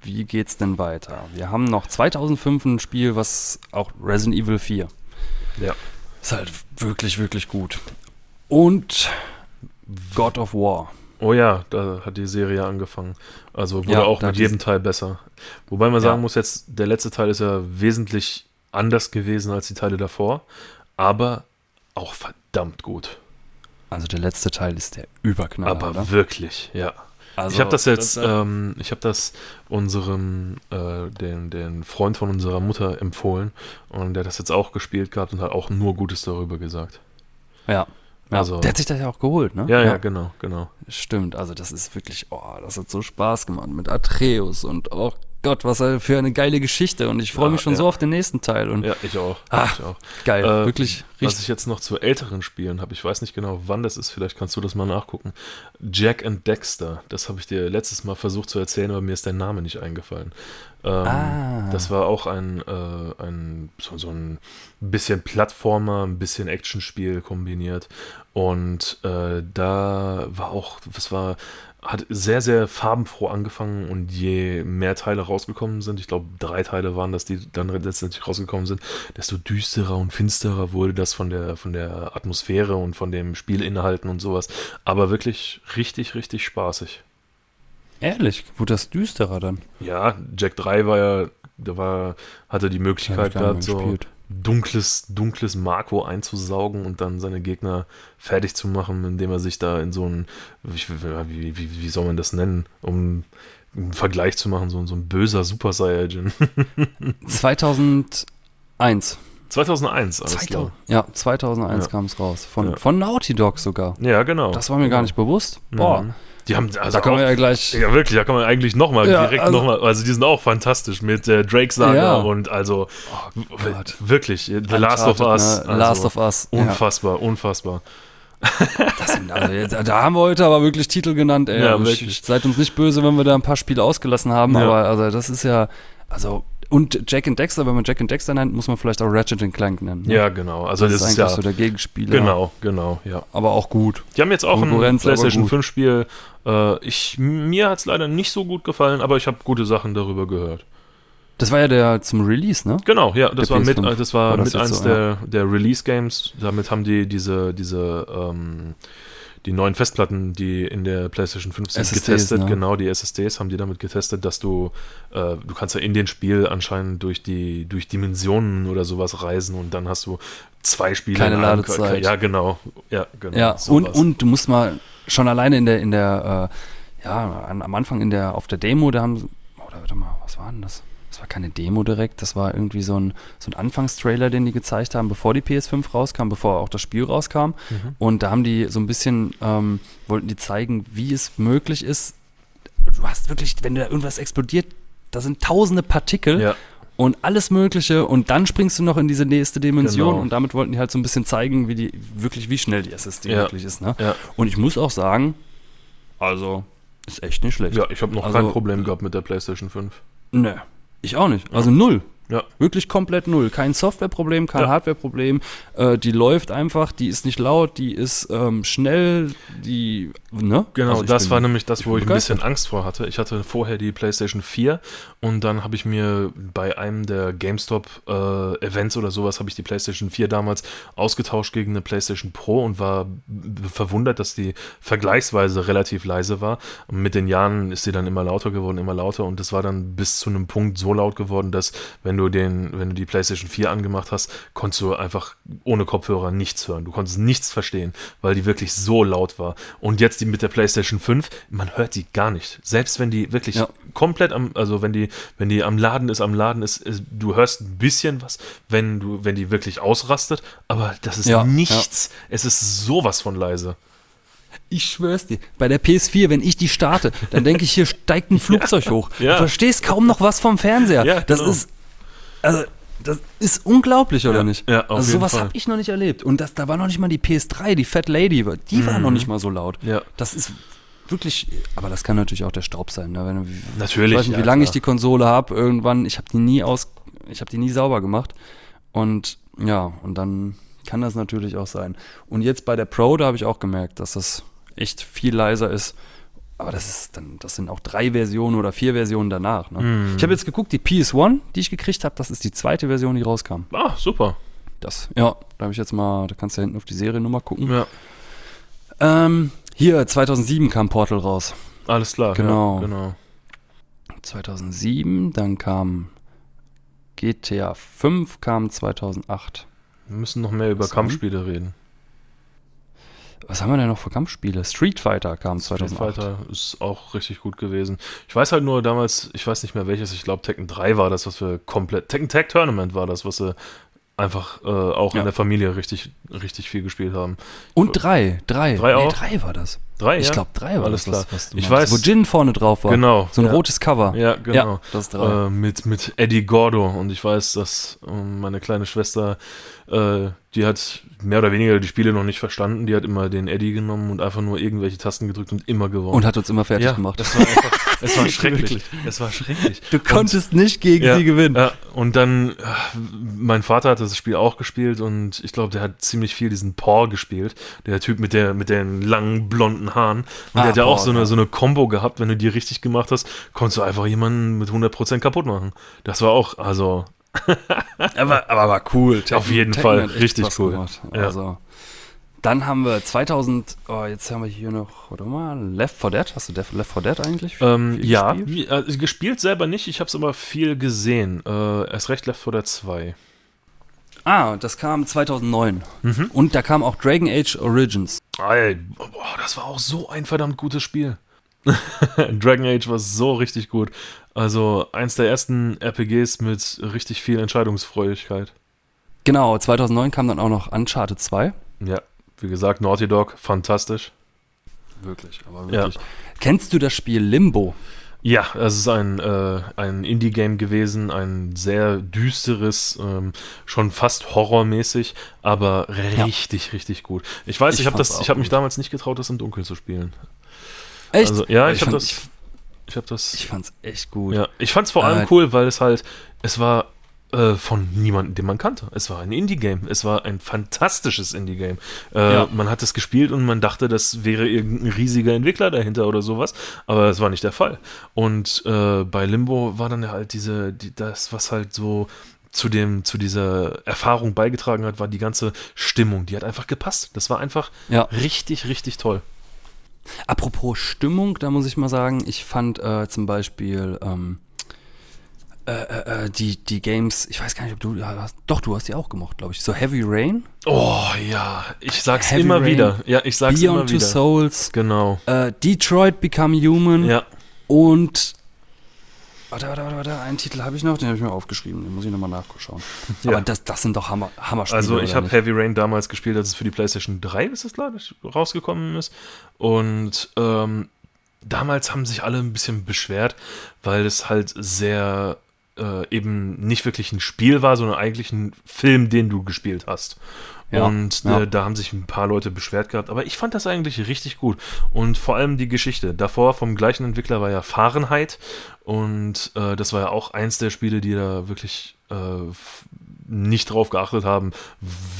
wie geht's denn weiter? Wir haben noch 2005 ein Spiel, was auch Resident Evil 4. ja. Ist halt wirklich, wirklich gut. Und God of War. Oh ja, da hat die Serie angefangen. Also wurde Ja, auch mit jedem Teil besser. Wobei man sagen Ja. muss jetzt, der letzte Teil ist ja wesentlich anders gewesen als die Teile davor, aber auch verdammt gut. Also der letzte Teil ist der Überknaller, aber oder? wirklich, ja. Also, ich habe das jetzt, das- ähm, ich habe das unserem, äh, den, den Freund von unserer Mutter empfohlen und der hat das jetzt auch gespielt gehabt und hat auch nur Gutes darüber gesagt. ja. ja. also- der hat sich das ja auch geholt, ne? Ja, ja, genau, genau. Stimmt, also das ist wirklich, oh, das hat so Spaß gemacht mit Atreus und oh Gott, was für eine geile Geschichte und ich freue Ja, mich schon ja. so auf den nächsten Teil und Ja, ich auch. Ah, ich auch. geil, Äh, wirklich Was ich jetzt noch zu älteren Spielen habe, ich weiß nicht genau, wann das ist, vielleicht kannst du das mal nachgucken. Jack and Dexter, das habe ich dir letztes Mal versucht zu erzählen, aber mir ist der Name nicht eingefallen. Ähm, Ah. Das war auch ein, äh, ein so, so ein bisschen Plattformer, ein bisschen Actionspiel kombiniert. Und äh, da war auch, das war, hat sehr, sehr farbenfroh angefangen und je mehr Teile rausgekommen sind, ich glaube drei Teile waren das, die dann letztendlich rausgekommen sind, desto düsterer und finsterer wurde das von der, von der Atmosphäre und von dem Spielinhalten und sowas. Aber wirklich richtig, richtig spaßig. Ehrlich, wurde das düsterer dann? Ja, Jack 3 war ja, da war, hatte die Möglichkeit gehabt, so gespielt. Dunkles, dunkles Marco einzusaugen und dann seine Gegner fertig zu machen, indem er sich da in so ein, wie, wie, wie, soll man das nennen, um einen Vergleich zu machen, so, so ein böser Super Saiyajin. 2001. 2001, alles 2000, klar. ja, 2001 Ja. kam es raus. Von, Ja. von Naughty Dog sogar. Ja, genau. Das war mir gar nicht bewusst. Boah, Mhm. Die haben, also da wir auch- ja gleich. Ja, wirklich, da kann man eigentlich nochmal Ja, direkt also- nochmal, also die sind auch fantastisch mit äh, Drake Saga Ja. und also Oh wirklich, äh, The Last of Uncharted, Us. ne? also Last of Us. Ja. Unfassbar, unfassbar. Das sind, also da haben wir heute aber wirklich Titel genannt, ey. Ja, Also wirklich. ich- Seid uns nicht böse, wenn wir da ein paar Spiele ausgelassen haben, Ja. aber also das ist ja, also, und Jack and Dexter, wenn man Jack and Dexter nennt, muss man vielleicht auch Ratchet and Clank nennen. ne? Ja, genau. Also das, ist eigentlich ja, so der Gegenspieler. genau, genau, ja. Aber auch gut. Die haben jetzt auch ein PlayStation gut. 5 Spiel. Äh, ich, mir hat es leider nicht so gut gefallen, aber ich habe gute Sachen darüber gehört. Das war ja der zum Release, ne? Genau, ja, das Der war mit, PS5 äh, das war war das mit eins so, der, der Release-Games. Damit haben die diese, diese, ähm, die neuen Festplatten, die in der PlayStation 5 sind, SSDs, getestet. ne? Genau, die SSDs haben die damit getestet, dass du, äh, du kannst ja in den Spiel anscheinend durch die, durch Dimensionen oder sowas reisen und dann hast du zwei Spiele. Keine Ladezeit. Ja, genau. Ja, genau. Ja, und, sowas. und du musst mal schon alleine in der, in der, äh, ja, an, am Anfang in der, auf der Demo, da haben, sie- oder warte mal, was war denn das? Das war keine Demo direkt, das war irgendwie so ein, so ein Anfangstrailer, den die gezeigt haben, bevor die PS5 rauskam, bevor auch das Spiel rauskam. Mhm. Und da haben die so ein bisschen, ähm, wollten die zeigen, wie es möglich ist. Du hast wirklich, wenn da irgendwas explodiert, da sind tausende Partikel Ja, und alles Mögliche und dann springst du noch in diese nächste Dimension Genau. und damit wollten die halt so ein bisschen zeigen, wie die wirklich, wie schnell die SSD Ja. wirklich ist. Ne? ja. Und ich muss auch sagen, also ist echt nicht schlecht. ja, ich habe noch Also- kein Problem gehabt mit der PlayStation 5. Nö, ich auch nicht. Also null. Ja. Wirklich komplett null. Kein Softwareproblem, kein Ja. Hardwareproblem. Äh, die läuft einfach, die ist nicht laut, die ist ähm, schnell, die, ne? Genau, Also das bin- war nämlich das, ich wo ich ein bisschen begeistert. Angst vor hatte. Ich hatte vorher die PlayStation 4 und dann habe ich mir bei einem der GameStop-Events oder sowas, habe ich die PlayStation 4 damals ausgetauscht gegen eine PlayStation Pro und war verwundert, dass die vergleichsweise relativ leise war. Und mit den Jahren ist sie dann immer lauter geworden, immer lauter und es war dann bis zu einem Punkt so laut geworden, dass wenn du den, wenn du die PlayStation 4 angemacht hast, konntest du einfach ohne Kopfhörer nichts hören. Du konntest nichts verstehen, weil die wirklich so laut war. Und jetzt die mit der PlayStation 5, man hört die gar nicht. Selbst wenn die wirklich Ja. komplett am, also wenn die, wenn die am Laden ist, am Laden ist, ist, du hörst ein bisschen was, wenn du, wenn die wirklich ausrastet, aber das ist Ja, nichts. Es ist sowas von leise. Ich schwör's dir, bei der PS4, wenn ich die starte, dann denke ich, hier steigt ein Flugzeug hoch. Ja. Du verstehst kaum noch was vom Fernseher. Ja, das genau. ist, also, das ist unglaublich, oder Ja, nicht? ja, auf also sowas habe ich noch nicht erlebt. Und das, da war noch nicht mal die PS3, die Fat Lady, die war noch nicht mal so laut. Mhm. Ja. Das ist wirklich, aber das kann natürlich auch der Staub sein. Ne? Wenn, Natürlich, Ich weiß nicht, wie ja, lange ich die Konsole habe. Irgendwann, ich habe die nie aus, ich habe die nie sauber gemacht. Und ja, und dann kann das natürlich auch sein. Und jetzt bei der Pro, da habe ich auch gemerkt, dass das echt viel leiser ist. Aber das ist dann, das sind auch drei Versionen oder vier Versionen danach. Ne? Mhm. Ich habe jetzt geguckt, die PS1, die ich gekriegt habe, das ist die zweite Version, die rauskam. Ah, super. Das, ja, da habe ich jetzt mal, da kannst du hinten auf die Seriennummer gucken. Ja. Ähm, Hier, 2007 kam Portal raus. Alles klar. Genau. Ja, genau. 2007, dann kam GTA 5, kam 2008. Wir müssen noch mehr über Kampfspiele reden. Was haben wir denn noch für Kampfspiele? Street Fighter kam 2008. Street Fighter ist auch richtig gut gewesen. Ich weiß halt nur damals, ich weiß nicht mehr welches, ich glaube Tekken 3 war das, was wir komplett, Tekken Tag Tournament war das, was wir einfach äh, auch Ja. in der Familie richtig, richtig viel gespielt haben. Und drei, drei. Drei nee, auch? drei war das. Drei, Ich ja? glaube, drei war Alles das, was, klar. was du Ich meinst. weiß- Wo Jin vorne drauf war. Genau. So ein ja. rotes Cover. Ja, genau. Ja, das drei. Äh, mit, mit Eddie Gordo. Und ich weiß, dass ähm, meine kleine Schwester, äh, die hat mehr oder weniger die Spiele noch nicht verstanden. Die hat immer den Eddie genommen und einfach nur irgendwelche Tasten gedrückt und immer gewonnen. Und hat uns immer fertig ja, gemacht. Das war einfach, es war schrecklich. Es war schrecklich. du konntest nicht gegen Ja, sie gewinnen. Ja, und dann, äh, mein Vater hat das Spiel auch gespielt und ich glaube, der hat ziemlich viel diesen Paw gespielt. Der Typ mit der mit den langen blonden Haaren. Und Ah, der hat ja auch so eine, so eine Combo gehabt, wenn du die richtig gemacht hast, konntest du einfach jemanden mit 100% kaputt machen. Das war auch, also, Aber, aber war cool. Auf jeden Tekken Fall. Richtig cool. gemacht. Ja. Also, dann haben wir 2000, oh, jetzt haben wir hier noch, warte mal, Left 4 Dead. Hast du Left 4 Dead eigentlich? ähm, ja, gespielt? äh, gespielt selber nicht, ich habe es aber viel gesehen. Äh, erst recht Left 4 Dead 2. Ah, das kam 2009. Mhm. Und da kam auch Dragon Age Origins. Ey, boah, das war auch so ein verdammt gutes Spiel. Dragon Age war so richtig gut. Also eins der ersten RPGs mit richtig viel Entscheidungsfreudigkeit. Genau, 2009 kam dann auch noch Uncharted 2. Ja, wie gesagt, Naughty Dog, fantastisch. Wirklich, aber wirklich. Kennst du das Spiel Limbo? Ja, es ist ein, äh, ein Indie-Game gewesen, ein sehr düsteres, ähm, schon fast horrormäßig, aber richtig, richtig gut. Ich weiß, Ich ich, habe habe mich damals nicht getraut, das im Dunkeln zu spielen. Echt? Also, ja, ich, ich habe das, ich, ich habe das, ich fand's echt gut. Ja, ich fand's vor allem Äh, cool, weil es halt, es war äh, von niemandem, den man kannte. Es war ein Indie-Game. Es war ein fantastisches Indie-Game. Äh, Ja. Man hat es gespielt und man dachte, das wäre irgendein riesiger Entwickler dahinter oder sowas, aber es war nicht der Fall. Und äh, bei Limbo war dann halt diese, die, das, was halt so zu dem, zu dieser Erfahrung beigetragen hat, war die ganze Stimmung. Die hat einfach gepasst. Das war einfach Ja. richtig, richtig toll. Apropos Stimmung, da muss ich mal sagen, ich fand äh, zum Beispiel ähm, äh, äh, äh, die, die Games, ich weiß gar nicht, ob du, ja, hast, doch, du hast die auch gemocht, glaube ich. So Heavy Rain, Oh ja, ich sag's Heavy immer Rain, wieder. Ja, ich sag's immer Beyond Two wieder. Souls, Genau. äh, Detroit Become Human Ja. und warte, warte, warte, warte, einen Titel habe ich noch, den habe ich mir aufgeschrieben, den muss ich nochmal nachschauen. Ja. Aber das, das sind doch Hammer, Hammer-Spiele, Also ich habe? Heavy Rain damals gespielt, als es für die PlayStation 3 ist glaube ich, rausgekommen ist. Und ähm, damals haben sich alle ein bisschen beschwert, weil es halt sehr äh, eben nicht wirklich ein Spiel war, sondern eigentlich ein Film, den du gespielt hast. Ja, und ja. Äh, da haben sich ein paar Leute beschwert gehabt, aber ich fand das eigentlich richtig gut. Und vor allem die Geschichte. Davor vom gleichen Entwickler war ja Fahrenheit und äh, das war ja auch eins der Spiele, die da wirklich äh, nicht drauf geachtet haben,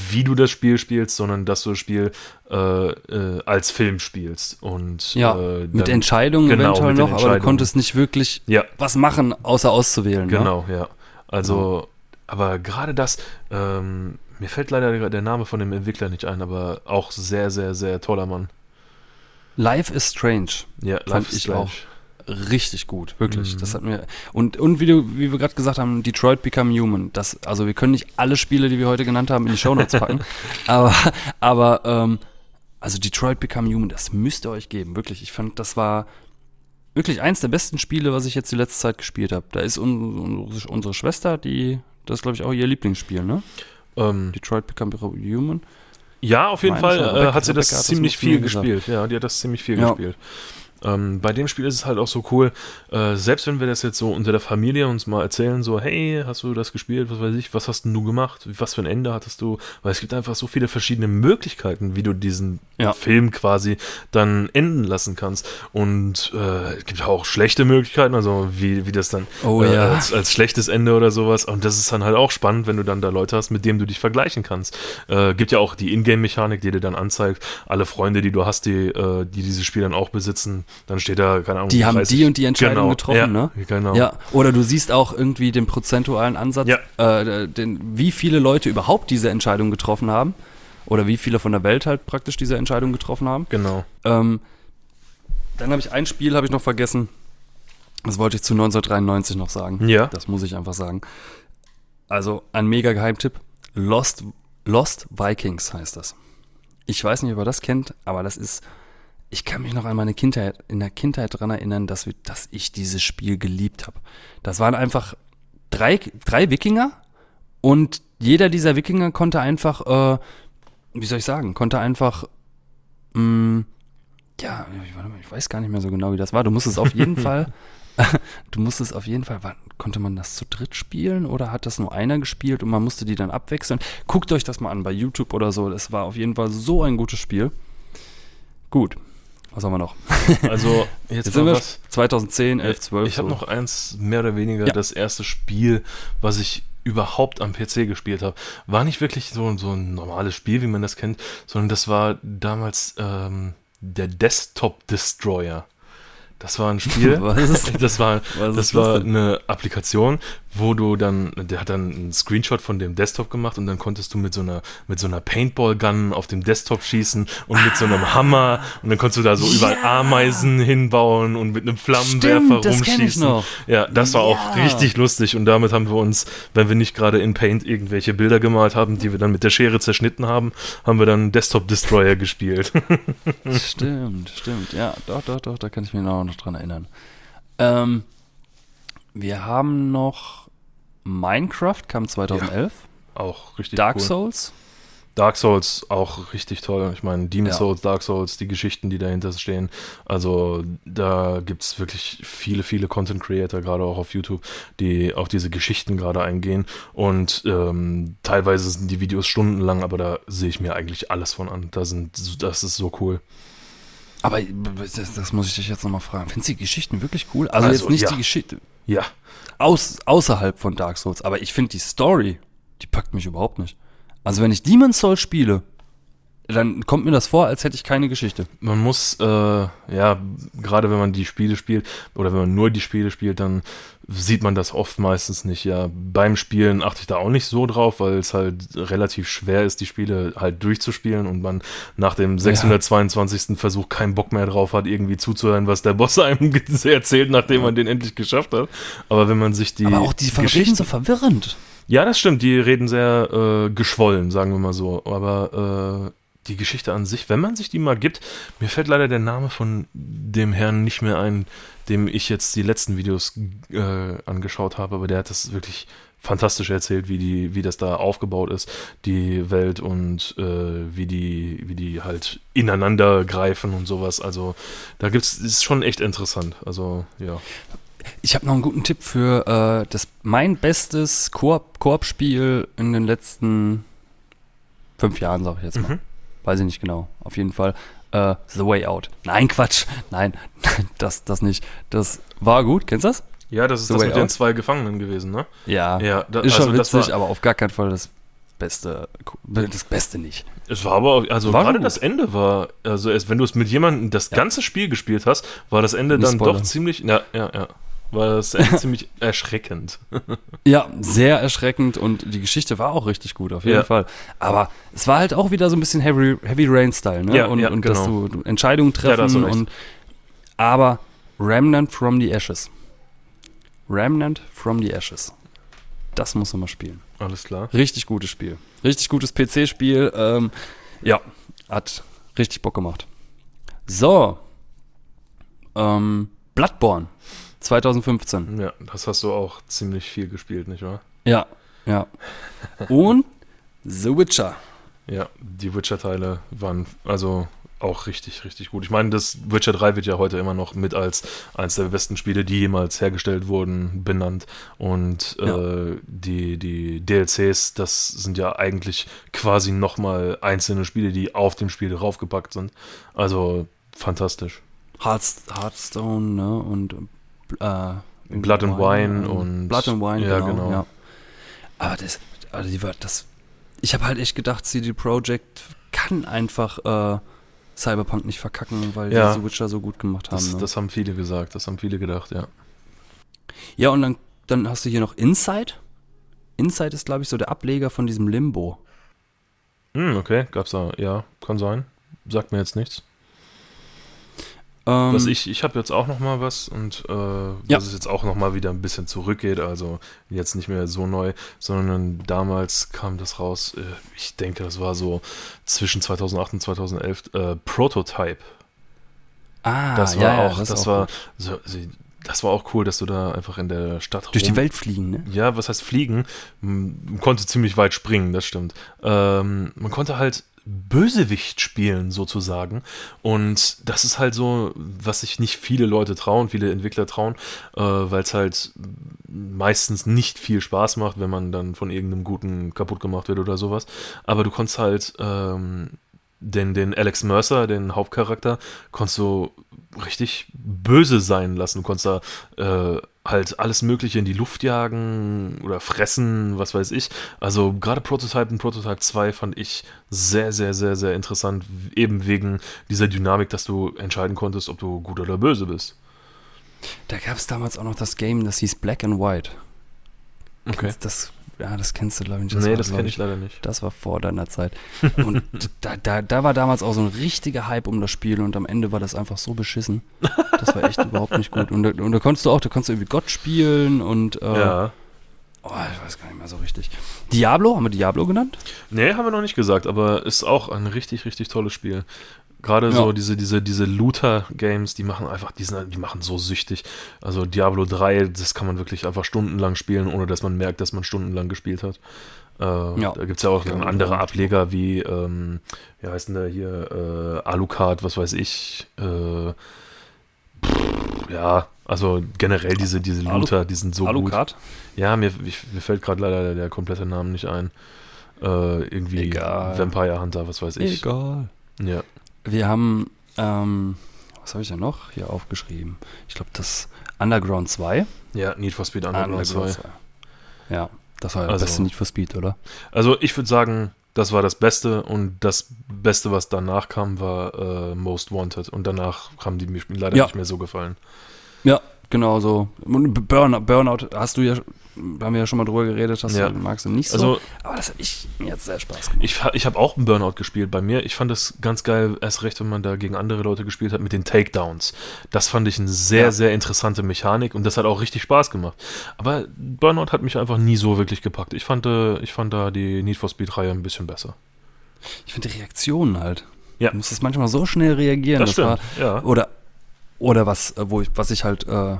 wie du das Spiel spielst, sondern dass du das Spiel äh, äh, als Film spielst. Und Ja, äh, mit dann- Entscheidungen genau, eventuell mit noch, aber du konntest nicht wirklich Ja, was machen, außer auszuwählen. Ne? Genau, ja. Also, aber gerade das, ähm, mir fällt leider der Name von dem Entwickler nicht ein, aber auch sehr, sehr, sehr toller Mann. Life is Strange. Ja, Fand is Strange. auch. Richtig gut, wirklich. Mhm. Das hat mir und und wie du wie wir gerade gesagt haben, Detroit Become Human. Das also wir können nicht alle Spiele, die wir heute genannt haben, in die Shownotes packen, aber aber ähm, also Detroit Become Human, das müsst ihr euch geben, wirklich. Ich fand, das war wirklich eins der besten Spiele, was ich jetzt die letzte Zeit gespielt habe. Da ist un, unsere, Schwester, die das glaube ich auch ihr Lieblingsspiel, ne? Ähm, Detroit Become Human. ja, auf jeden Meine Fall äh, hat sie das ziemlich viel gesagt. gespielt. Ja, die hat das ziemlich viel Ja. gespielt. Ähm, bei dem Spiel ist es halt auch so cool, äh, selbst wenn wir das jetzt so unter der Familie uns mal erzählen, so, hey, hast du das gespielt, was weiß ich, was hast denn du gemacht, was für ein Ende hattest du, weil es gibt einfach so viele verschiedene Möglichkeiten, wie du diesen Ja. Film quasi dann enden lassen kannst und äh, es gibt auch schlechte Möglichkeiten, also wie, wie das dann Oh äh, ja. als, als schlechtes Ende oder sowas und das ist dann halt auch spannend, wenn du dann da Leute hast, mit denen du dich vergleichen kannst. Äh, gibt ja auch die Ingame-Mechanik, die dir dann anzeigt, alle Freunde, die du hast, die, äh, die dieses Spiel dann auch besitzen, dann steht da, keine Ahnung, Die haben 30 die und die Entscheidung genau, getroffen, ja, ne? Genau. Ja, oder du siehst auch irgendwie den prozentualen Ansatz, Ja. äh, den, wie viele Leute überhaupt diese Entscheidung getroffen haben. oder wie viele von der Welt halt praktisch diese Entscheidung getroffen haben. Genau. Ähm, dann habe ich ein Spiel, habe ich noch vergessen. Das wollte ich zu 1993 noch sagen. Ja. Das muss ich einfach sagen. Also ein mega Geheimtipp. Lost, Lost Vikings heißt das. Ich weiß nicht, ob ihr das kennt, aber das ist. Ich kann mich noch an meine Kindheit, in der Kindheit daran erinnern, dass, wir, dass ich dieses Spiel geliebt habe. Das waren einfach drei, drei Wikinger und jeder dieser Wikinger konnte einfach, äh, wie soll ich sagen, konnte einfach, mh, ja, ich, weiß gar nicht mehr so genau, wie das war. Du musstest auf jeden Fall, du musstest auf jeden Fall, wann, konnte man das zu dritt spielen oder hat das nur einer gespielt und man musste die dann abwechseln? Guckt euch das mal an bei YouTube oder so. Das war auf jeden Fall so ein gutes Spiel. Gut. Was haben wir noch? Also jetzt, Jetzt sind wir was. 2010, 11, 12. Ich habe so. noch eins, mehr oder weniger Ja. das erste Spiel, was ich überhaupt am PC gespielt habe. War nicht wirklich so, so ein normales Spiel, wie man das kennt, sondern das war damals ähm, der Desktop Destroyer. Das war ein Spiel. Was das war, was das war das eine Applikation, wo du dann, der hat dann einen Screenshot von dem Desktop gemacht und dann konntest du mit so einer, mit so einer Paintball-Gun auf dem Desktop schießen und mit so einem Hammer und dann konntest du da so überall Ja. Ameisen hinbauen und mit einem Flammenwerfer Stimmt, das rumschießen. noch. Ja, das war auch Ja. richtig lustig und damit haben wir uns, wenn wir nicht gerade in Paint irgendwelche Bilder gemalt haben, die wir dann mit der Schere zerschnitten haben, haben wir dann Desktop Destroyer gespielt. Stimmt, stimmt. Ja, doch, doch, doch, da kann ich mich auch noch dran erinnern. Ähm, wir haben noch Minecraft, kam 2011. auch richtig Dark cool. Souls. Dark Souls auch richtig toll. Ich meine, Demon Ja. Souls, Dark Souls, die Geschichten, die dahinter stehen. Also da gibt es wirklich viele, viele Content Creator, gerade auch auf YouTube, die auf diese Geschichten gerade eingehen. Und ähm, teilweise sind die Videos stundenlang, aber da sehe ich mir eigentlich alles von an. Da sind, das ist so cool. Aber das, das muss ich dich jetzt nochmal fragen. Findest du die Geschichten wirklich cool? Also, Also, jetzt nicht ja. die Geschichte Ja, aus, außerhalb von Dark Souls, aber ich finde die Story, die packt mich überhaupt nicht. Also wenn ich Demon's Souls spiele, dann kommt mir das vor, als hätte ich keine Geschichte. man muss, äh, ja, gerade wenn man die Spiele spielt oder wenn man nur die Spiele spielt, dann sieht man das oft meistens nicht. Ja, beim Spielen achte ich da auch nicht so drauf, weil es halt relativ schwer ist, die Spiele halt durchzuspielen und man nach dem 622. Versuch keinen Bock mehr drauf hat, irgendwie zuzuhören, was der Boss einem erzählt, nachdem man den endlich geschafft hat. Aber wenn man sich die aber auch die reden so verwirrend. ja, das stimmt. Die reden sehr äh, geschwollen, sagen wir mal so. Aber äh, die Geschichte an sich, wenn man sich die mal gibt, mir fällt leider der Name von dem Herrn nicht mehr ein, dem ich jetzt die letzten Videos äh, angeschaut habe, aber der hat das wirklich fantastisch erzählt, wie die, wie das da aufgebaut ist, die Welt und äh, wie die, wie die halt ineinander greifen und sowas. Also da gibt's, ist schon echt interessant. Also ja. Ich habe noch einen guten Tipp für äh, das mein bestes Koop- Koop-Spiel in den letzten fünf Jahren, sage ich jetzt mal. Mhm. Weiß ich nicht genau. Auf jeden Fall. Äh, The Way Out. Nein, Quatsch. Nein, das, das nicht. Das war gut. Kennst du das? Ja, das ist The das Way mit den Out? zwei Gefangenen gewesen, ne? Ja. Ja, da, ist schon also das witzig, war, aber auf gar keinen Fall das Beste. Das Beste nicht. Es war aber, also War gerade gut. das Ende war, also erst wenn du es mit jemandem das Ja. ganze Spiel gespielt hast, war das Ende Nicht dann spoilern. doch ziemlich, ja, ja, ja, war das ziemlich erschreckend. Ja, sehr erschreckend und die Geschichte war auch richtig gut, auf jeden Ja. Fall. Aber es war halt auch wieder so ein bisschen Heavy, Heavy Rain-Style, ne? Ja, und ja, und dass genau. du, du Entscheidungen Ja, treffen recht. und aber Remnant from the Ashes. Remnant from the Ashes. Das muss man mal spielen. Alles klar. Richtig gutes Spiel. Richtig gutes PC-Spiel. Ähm, ja, hat richtig Bock gemacht. So. Ähm, Bloodborne 2015. Ja, das hast du auch ziemlich viel gespielt, nicht wahr? Ja, ja. Und The Witcher. Ja, die Witcher-Teile waren also auch richtig, richtig gut. Ich meine, das Witcher 3 wird ja heute immer noch mit als eines der besten Spiele, die jemals hergestellt wurden, benannt. Und Ja. äh, die, die DLCs, das sind ja eigentlich quasi nochmal einzelne Spiele, die auf dem Spiel draufgepackt sind. Also fantastisch. Hearthstone, ne? Und äh, Blood and Wine ähm, und- Blood and Wine, ja, genau. genau. Ja. Aber das, also die war das. Ich habe halt echt gedacht, CD Projekt kann einfach äh, Cyberpunk nicht verkacken, weil Ja. die The Witcher so gut gemacht haben. Das, ne? das haben viele gesagt, das haben viele gedacht, ja. ja, und dann, dann hast du hier noch Inside. Inside ist, glaube ich, so der Ableger von diesem Limbo. Hm, okay, gab's da, ja, kann sein. Sagt mir jetzt nichts. Ähm, Was ich, ich habe jetzt auch noch mal was und äh, Ja. dass es jetzt auch noch mal wieder ein bisschen zurückgeht, also jetzt nicht mehr so neu, sondern damals kam das raus, äh, ich denke, das war so zwischen 2008 und 2011, äh, Prototype. ah, Das war ja, ja, auch, das, ist auch war, so, so, das war auch cool, dass du da einfach in der Stadt durch die rum- Welt fliegen, ne? Ja, was heißt fliegen? Man konnte ziemlich weit springen, das stimmt. Ähm, man konnte halt Bösewicht spielen, sozusagen. Und das ist halt so, was sich nicht viele Leute trauen, viele Entwickler trauen, äh, weil es halt meistens nicht viel Spaß macht, wenn man dann von irgendeinem Guten kaputt gemacht wird oder sowas. Aber du konntest halt ähm, den, den Alex Mercer, den Hauptcharakter, konntest du richtig böse sein lassen. Du konntest da äh, halt alles Mögliche in die Luft jagen oder fressen, was weiß ich. Also gerade Prototype und Prototype 2 fand ich sehr, sehr, sehr, sehr interessant, eben wegen dieser Dynamik, dass du entscheiden konntest, ob du gut oder böse bist. Da gab es damals auch noch das Game, das hieß Black and White. Kennst Das, ja, das kennst du, glaube ich, nicht. nee, war, das kenne ich leider nicht. Das war vor deiner Zeit. Und da, da, da war damals auch so ein richtiger Hype um das Spiel und am Ende war das einfach so beschissen. Das war echt überhaupt nicht gut. Und da, und da konntest du auch, da konntest du irgendwie Gott spielen und äh, Ja. oh, ich weiß gar nicht mehr so richtig. Diablo, haben wir Diablo genannt? Nee, haben wir noch nicht gesagt, aber ist auch ein richtig, richtig tolles Spiel. Gerade Ja. so diese, diese, diese Looter-Games, die machen einfach, die, sind, die machen so süchtig. Also Diablo 3, das kann man wirklich einfach stundenlang spielen, ohne dass man merkt, dass man stundenlang gespielt hat. Äh, Ja. Da gibt es ja auch Ja, andere Ableger wie, ähm, wie heißt denn der hier, äh, Alucard, was weiß ich. Äh, pff, ja, also generell diese, diese Alu- Looter, die sind so gut. Alucard? Ja, mir, ich, mir fällt gerade leider der, der komplette Name nicht ein. Äh, irgendwie Egal. Vampire Hunter, was weiß ich. Egal. Ja. Wir haben, ähm, was habe ich denn noch hier aufgeschrieben? Ich glaube, das Underground 2. ja, Need for Speed Underground 2. Ja, das war Also- das beste Need for Speed, oder? Also ich würde sagen, das war das Beste und das Beste, was danach kam, war äh, Most Wanted und danach haben die mir leider Ja. nicht mehr so gefallen. Ja, genau so. Burnout, Burnout hast du ja, haben wir ja schon mal drüber geredet, hast Ja. du, magst du nicht so. Also aber das hat ich, mir jetzt sehr Spaß gemacht. ich, ich habe auch einen Burnout gespielt bei mir. Ich fand das ganz geil, erst recht, wenn man da gegen andere Leute gespielt hat mit den Takedowns. Das fand ich eine sehr, Ja. sehr interessante Mechanik und das hat auch richtig Spaß gemacht. Aber Burnout hat mich einfach nie so wirklich gepackt. Ich fand, äh, ich fand da die Need for Speed-Reihe ein bisschen besser. Ich finde die Reaktionen halt. Ja. Du musstest manchmal so schnell reagieren. Das war, stimmt, ja. Oder, oder was, äh, wo ich, was ich halt, äh,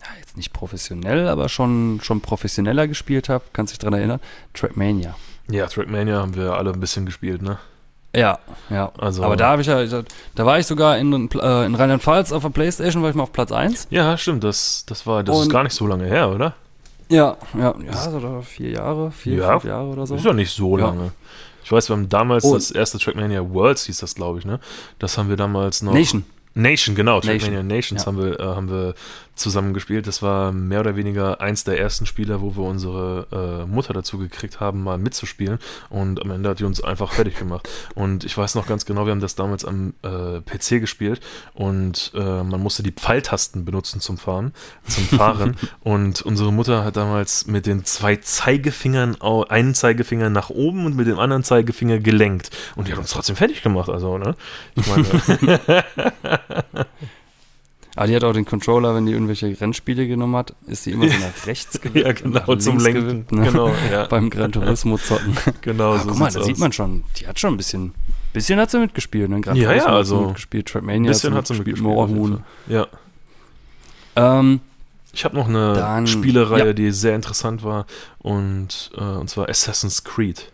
ja, jetzt nicht professionell, aber schon, schon professioneller gespielt habe, kannst dich dran erinnern? Trackmania. Ja, Trackmania haben wir alle ein bisschen gespielt, ne? Ja, ja. Also- aber da habe ich ja, da, war ich sogar in, äh, in Rheinland-Pfalz auf der Playstation, war ich mal auf Platz 1. Ja, stimmt, das, das war, das ist Und- gar nicht so lange her, oder? Ja, ja, ja, so vier Jahre, vier, Ja. fünf Jahre oder so. Ist ja nicht so Ja. lange. Ich weiß, wir haben damals Und- das erste Trackmania Worlds hieß das, glaube ich, ne? Das haben wir damals noch. Nation. Nation, genau. Nation. Trackmania Nations Ja. haben, wir, äh, haben wir zusammen gespielt. Das war mehr oder weniger eins der ersten Spieler, wo wir unsere äh, Mutter dazu gekriegt haben, mal mitzuspielen. Und am Ende hat die uns einfach fertig gemacht. Und ich weiß noch ganz genau, wir haben das damals am äh, PC gespielt und äh, man musste die Pfeiltasten benutzen zum Fahren, zum Fahren. und unsere Mutter hat damals mit den zwei Zeigefingern, einen Zeigefinger nach oben und mit dem anderen Zeigefinger gelenkt. Und die hat uns trotzdem fertig gemacht. Also, ne? Ich meine, Aber die hat auch den Controller, wenn die irgendwelche Rennspiele genommen hat, ist die immer so nach rechts gewippt. Ja, genau, zum Lenken. gewippt, ne? Genau, ja. Beim Gran Turismo zocken. genau Ah, so guck mal, da sieht man schon, die hat schon ein bisschen, bisschen hat sie mitgespielt, ne? Gran Ja, ja, Turismo hat sie also mitgespielt, Trackmania bisschen hat sie mitgespielt, Moorhuhn. Ja. Ähm, Ich habe noch eine Dann- Spielereihe, ja. die sehr interessant war und, äh, und zwar Assassin's Creed.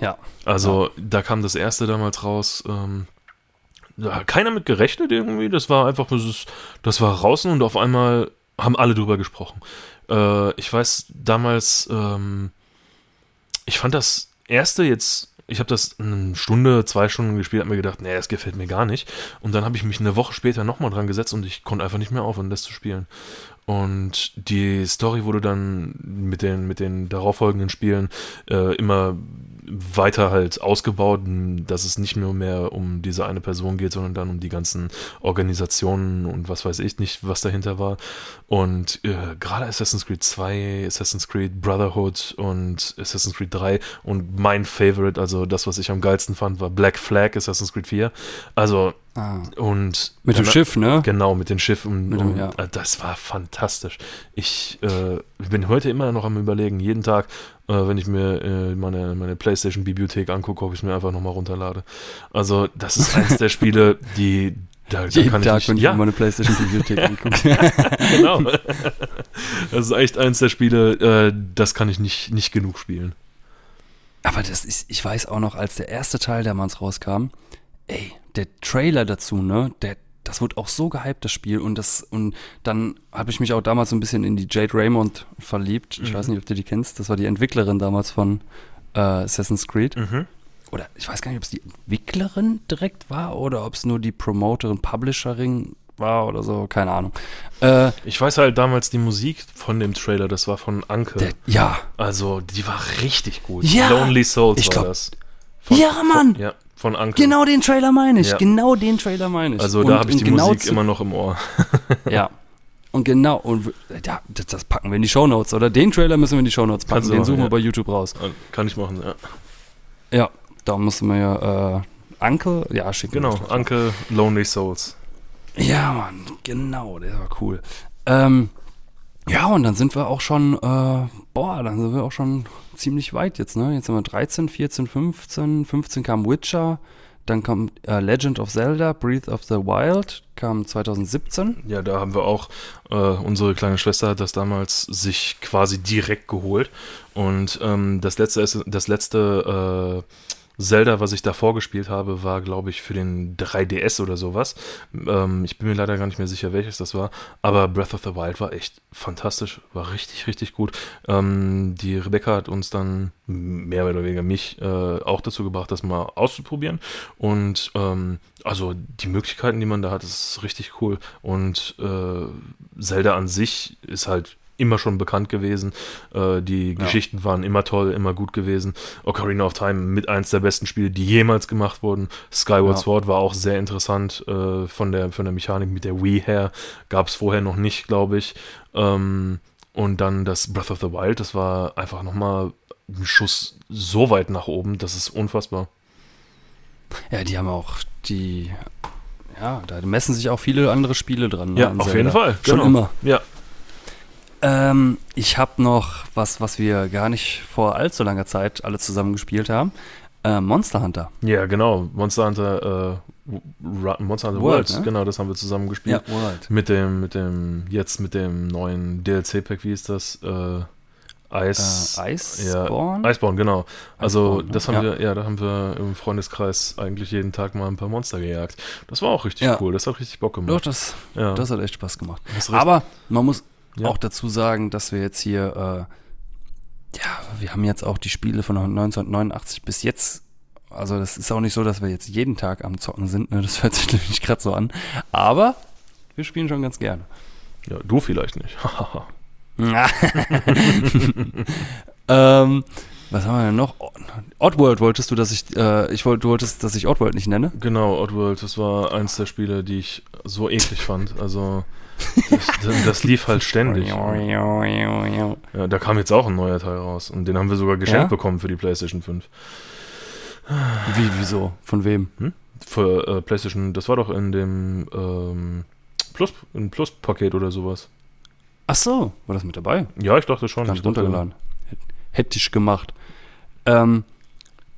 ja. Also da kam das erste damals raus. Ähm, hat keiner mit gerechnet irgendwie. Das war einfach, das war draußen und auf einmal haben alle drüber gesprochen. Äh, ich weiß damals, ähm, ich fand das erste jetzt, ich habe das eine Stunde, zwei Stunden gespielt, habe mir gedacht, nee, das gefällt mir gar nicht. Und dann habe ich mich eine Woche später nochmal dran gesetzt und ich konnte einfach nicht mehr aufhören, das zu spielen. Und die Story wurde dann mit den, mit den darauffolgenden Spielen äh, immer weiter halt ausgebaut, dass es nicht nur mehr um diese eine Person geht, sondern dann um die ganzen Organisationen und was weiß ich nicht, was dahinter war. Und äh, gerade Assassin's Creed 2, Assassin's Creed Brotherhood und Assassin's Creed 3 und mein Favorite, also das, was ich am geilsten fand, war Black Flag, Assassin's Creed 4. Also Ah. Und mit dem Schiff, ne? Genau, mit dem Schiff. Und, dem, ja. und, das war fantastisch. Ich äh, bin heute immer noch am überlegen, jeden Tag, äh, wenn ich mir äh, meine, meine Playstation-Bibliothek angucke, ob ich es mir einfach nochmal runterlade. Also, das ist eines der Spiele, die. Da, da jeden Tag, nicht, wenn ich ja. meine Playstation-Bibliothek angucke. genau. Das ist echt eines der Spiele, äh, das kann ich nicht, nicht genug spielen. Aber das ist, ich weiß auch noch, als der erste Teil damals rauskam, ey, der Trailer dazu, ne, der, das wird auch so gehypt, das Spiel. Und das, und dann habe ich mich auch damals so ein bisschen in die Jade Raymond verliebt. Ich mhm. weiß nicht, ob du die kennst. Das war die Entwicklerin damals von äh, Assassin's Creed. Mhm. Oder ich weiß gar nicht, ob es die Entwicklerin direkt war oder ob es nur die Promoterin, Publisherin war oder so, keine Ahnung. Äh, ich weiß halt damals die Musik von dem Trailer, das war von Anke. Der, ja. Also, die war richtig gut. Ja. Lonely Souls ich war das. Von, ja, Mann. Von, ja. Von Anke. Genau den Trailer meine ich. Ja. Genau den Trailer meine ich. Also da habe ich die genau Musik immer noch im Ohr. ja. Und genau, und ja, das, das, packen wir in die Shownotes. Oder den Trailer müssen wir in die Shownotes packen. Kannst den suchen ja. wir bei YouTube raus. Kann ich machen, ja. Ja, da müssen wir ja äh, Anke, ja, schicken. Genau, Anke Lonely Souls. Ja, Mann, genau, der war cool. Ähm, ja, und dann sind wir auch schon, äh, boah, dann sind wir auch schon ziemlich weit jetzt, ne? Jetzt sind wir 13, 14, 15, 15 kam Witcher, dann kam äh, Legend of Zelda, Breath of the Wild, kam 2017. Ja, da haben wir auch, äh, unsere kleine Schwester hat das damals sich quasi direkt geholt. Und ähm, das letzte, das letzte äh, Zelda, was ich davor gespielt habe, war, glaube ich, für den 3DS oder sowas. Ähm, ich bin mir leider gar nicht mehr sicher, welches das war. Aber Breath of the Wild war echt fantastisch, war richtig, richtig gut. Ähm, die Rebecca hat uns dann mehr oder weniger mich äh, auch dazu gebracht, das mal auszuprobieren. Und ähm, also die Möglichkeiten, die man da hat, ist richtig cool. Und äh, Zelda an sich ist halt immer schon bekannt gewesen. Äh, die ja. Geschichten waren immer toll, immer gut gewesen. Ocarina of Time mit eins der besten Spiele, die jemals gemacht wurden. Skyward ja. Sword war auch sehr interessant äh, von, der, von der Mechanik mit der Wii her. Gab es vorher noch nicht, glaube ich. Ähm, und dann das Breath of the Wild, das war einfach nochmal ein Schuss so weit nach oben, das ist unfassbar. Ja, die haben auch die ja, da messen sich auch viele andere Spiele dran. Ne, ja, auf jeden Fall. Schon genau. immer. Ja, ähm, ich habe noch was, was wir gar nicht vor allzu langer Zeit alle zusammen gespielt haben. Äh, Monster Hunter. Ja, genau. Monster Hunter, äh, Monster Hunter World, World ne? genau, das haben wir zusammen gespielt. Ja, World. Mit dem, mit dem, jetzt mit dem neuen DLC-Pack, wie ist das? Äh, Eis, äh, Iceborne? Ja, Iceborne, genau. Also Iceborne, das haben ja. wir, ja, da haben wir im Freundeskreis eigentlich jeden Tag mal ein paar Monster gejagt. Das war auch richtig ja. cool, das hat richtig Bock gemacht. Doch, das, ja. das hat echt Spaß gemacht. Aber man muss, ja. auch dazu sagen, dass wir jetzt hier, äh, ja, wir haben jetzt auch die Spiele von 1989 bis jetzt. Also das ist auch nicht so, dass wir jetzt jeden Tag am Zocken sind. Ne? Das hört sich nämlich gerade so an. Aber wir spielen schon ganz gerne. Ja, du vielleicht nicht. ähm, was haben wir denn noch? Oddworld wolltest du, dass ich, äh, ich wollte, du wolltest, dass ich Oddworld nicht nenne? Genau, Oddworld, das war eins der Spiele, die ich so eklig fand. Also das, das, lief halt ständig. ja, da kam jetzt auch ein neuer Teil raus. Und den haben wir sogar geschenkt ja? bekommen für die PlayStation 5. Wie, wieso? Von wem? Hm? Für äh, PlayStation, das war doch in dem ähm, Plus, im Plus-Paket oder sowas. Ach so, war das mit dabei? Ja, ich dachte schon. Ganz runtergeladen. Hätte ich gemacht. Ähm,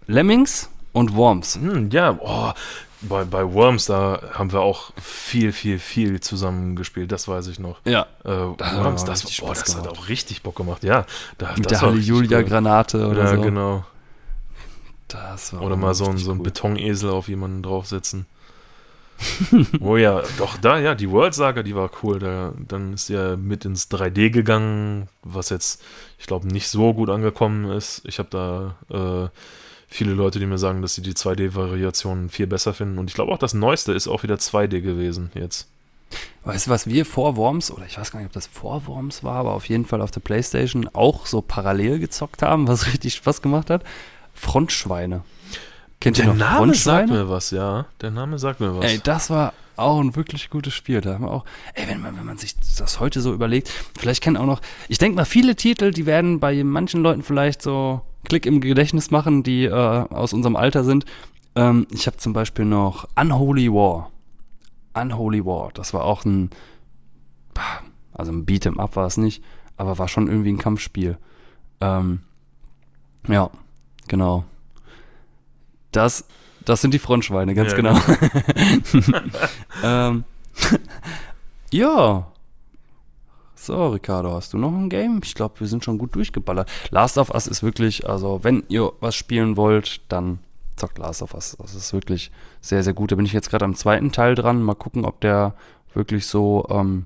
Lemmings und Worms. Hm, ja, oh, bei, bei Worms, da haben wir auch viel, viel, viel zusammen gespielt, das weiß ich noch. Ja. Äh, Worms, das, boah, das hat auch richtig Bock gemacht, ja. Da, Mit der Halleluja-Granate oder ja, so. Ja, genau. Das war oder mal so, ein, so einen Betonesel auf jemanden draufsetzen. oh ja, doch, da, ja, die World Saga, die war cool. Da, dann ist ja mit ins 3D gegangen, was jetzt, ich glaube, nicht so gut angekommen ist. Ich habe da äh, viele Leute, die mir sagen, dass sie die 2D-Variationen viel besser finden. Und ich glaube auch, das Neueste ist auch wieder 2D gewesen jetzt. Weißt du, was wir vor Worms, oder ich weiß gar nicht, ob das vor Worms war, aber auf jeden Fall auf der Playstation auch so parallel gezockt haben, was richtig Spaß gemacht hat? Frontschweine. Kennt Der ihr noch Name sagt Frontschweine? mir was, ja. Der Name sagt mir was. Ey, das war auch ein wirklich gutes Spiel. Da haben wir auch, ey, wenn man, wenn man sich das heute so überlegt, vielleicht kennen auch noch, ich denke mal, viele Titel, die werden bei manchen Leuten vielleicht so Klick im Gedächtnis machen, die äh, aus unserem Alter sind. Ähm, ich habe zum Beispiel noch Unholy War. Unholy War, das war auch ein, bah, also ein Beat'em Up war es nicht, aber war schon irgendwie ein Kampfspiel. Ähm, ja, genau. Das, das sind die Frontschweine, ganz Ja, genau. ähm, ja. So, Ricardo, hast du noch ein Game? Ich glaube, wir sind schon gut durchgeballert. Last of Us ist wirklich, also wenn ihr was spielen wollt, dann zockt Last of Us. Das ist wirklich sehr, sehr gut. Da bin ich jetzt gerade am zweiten Teil dran. Mal gucken, ob der wirklich so ähm,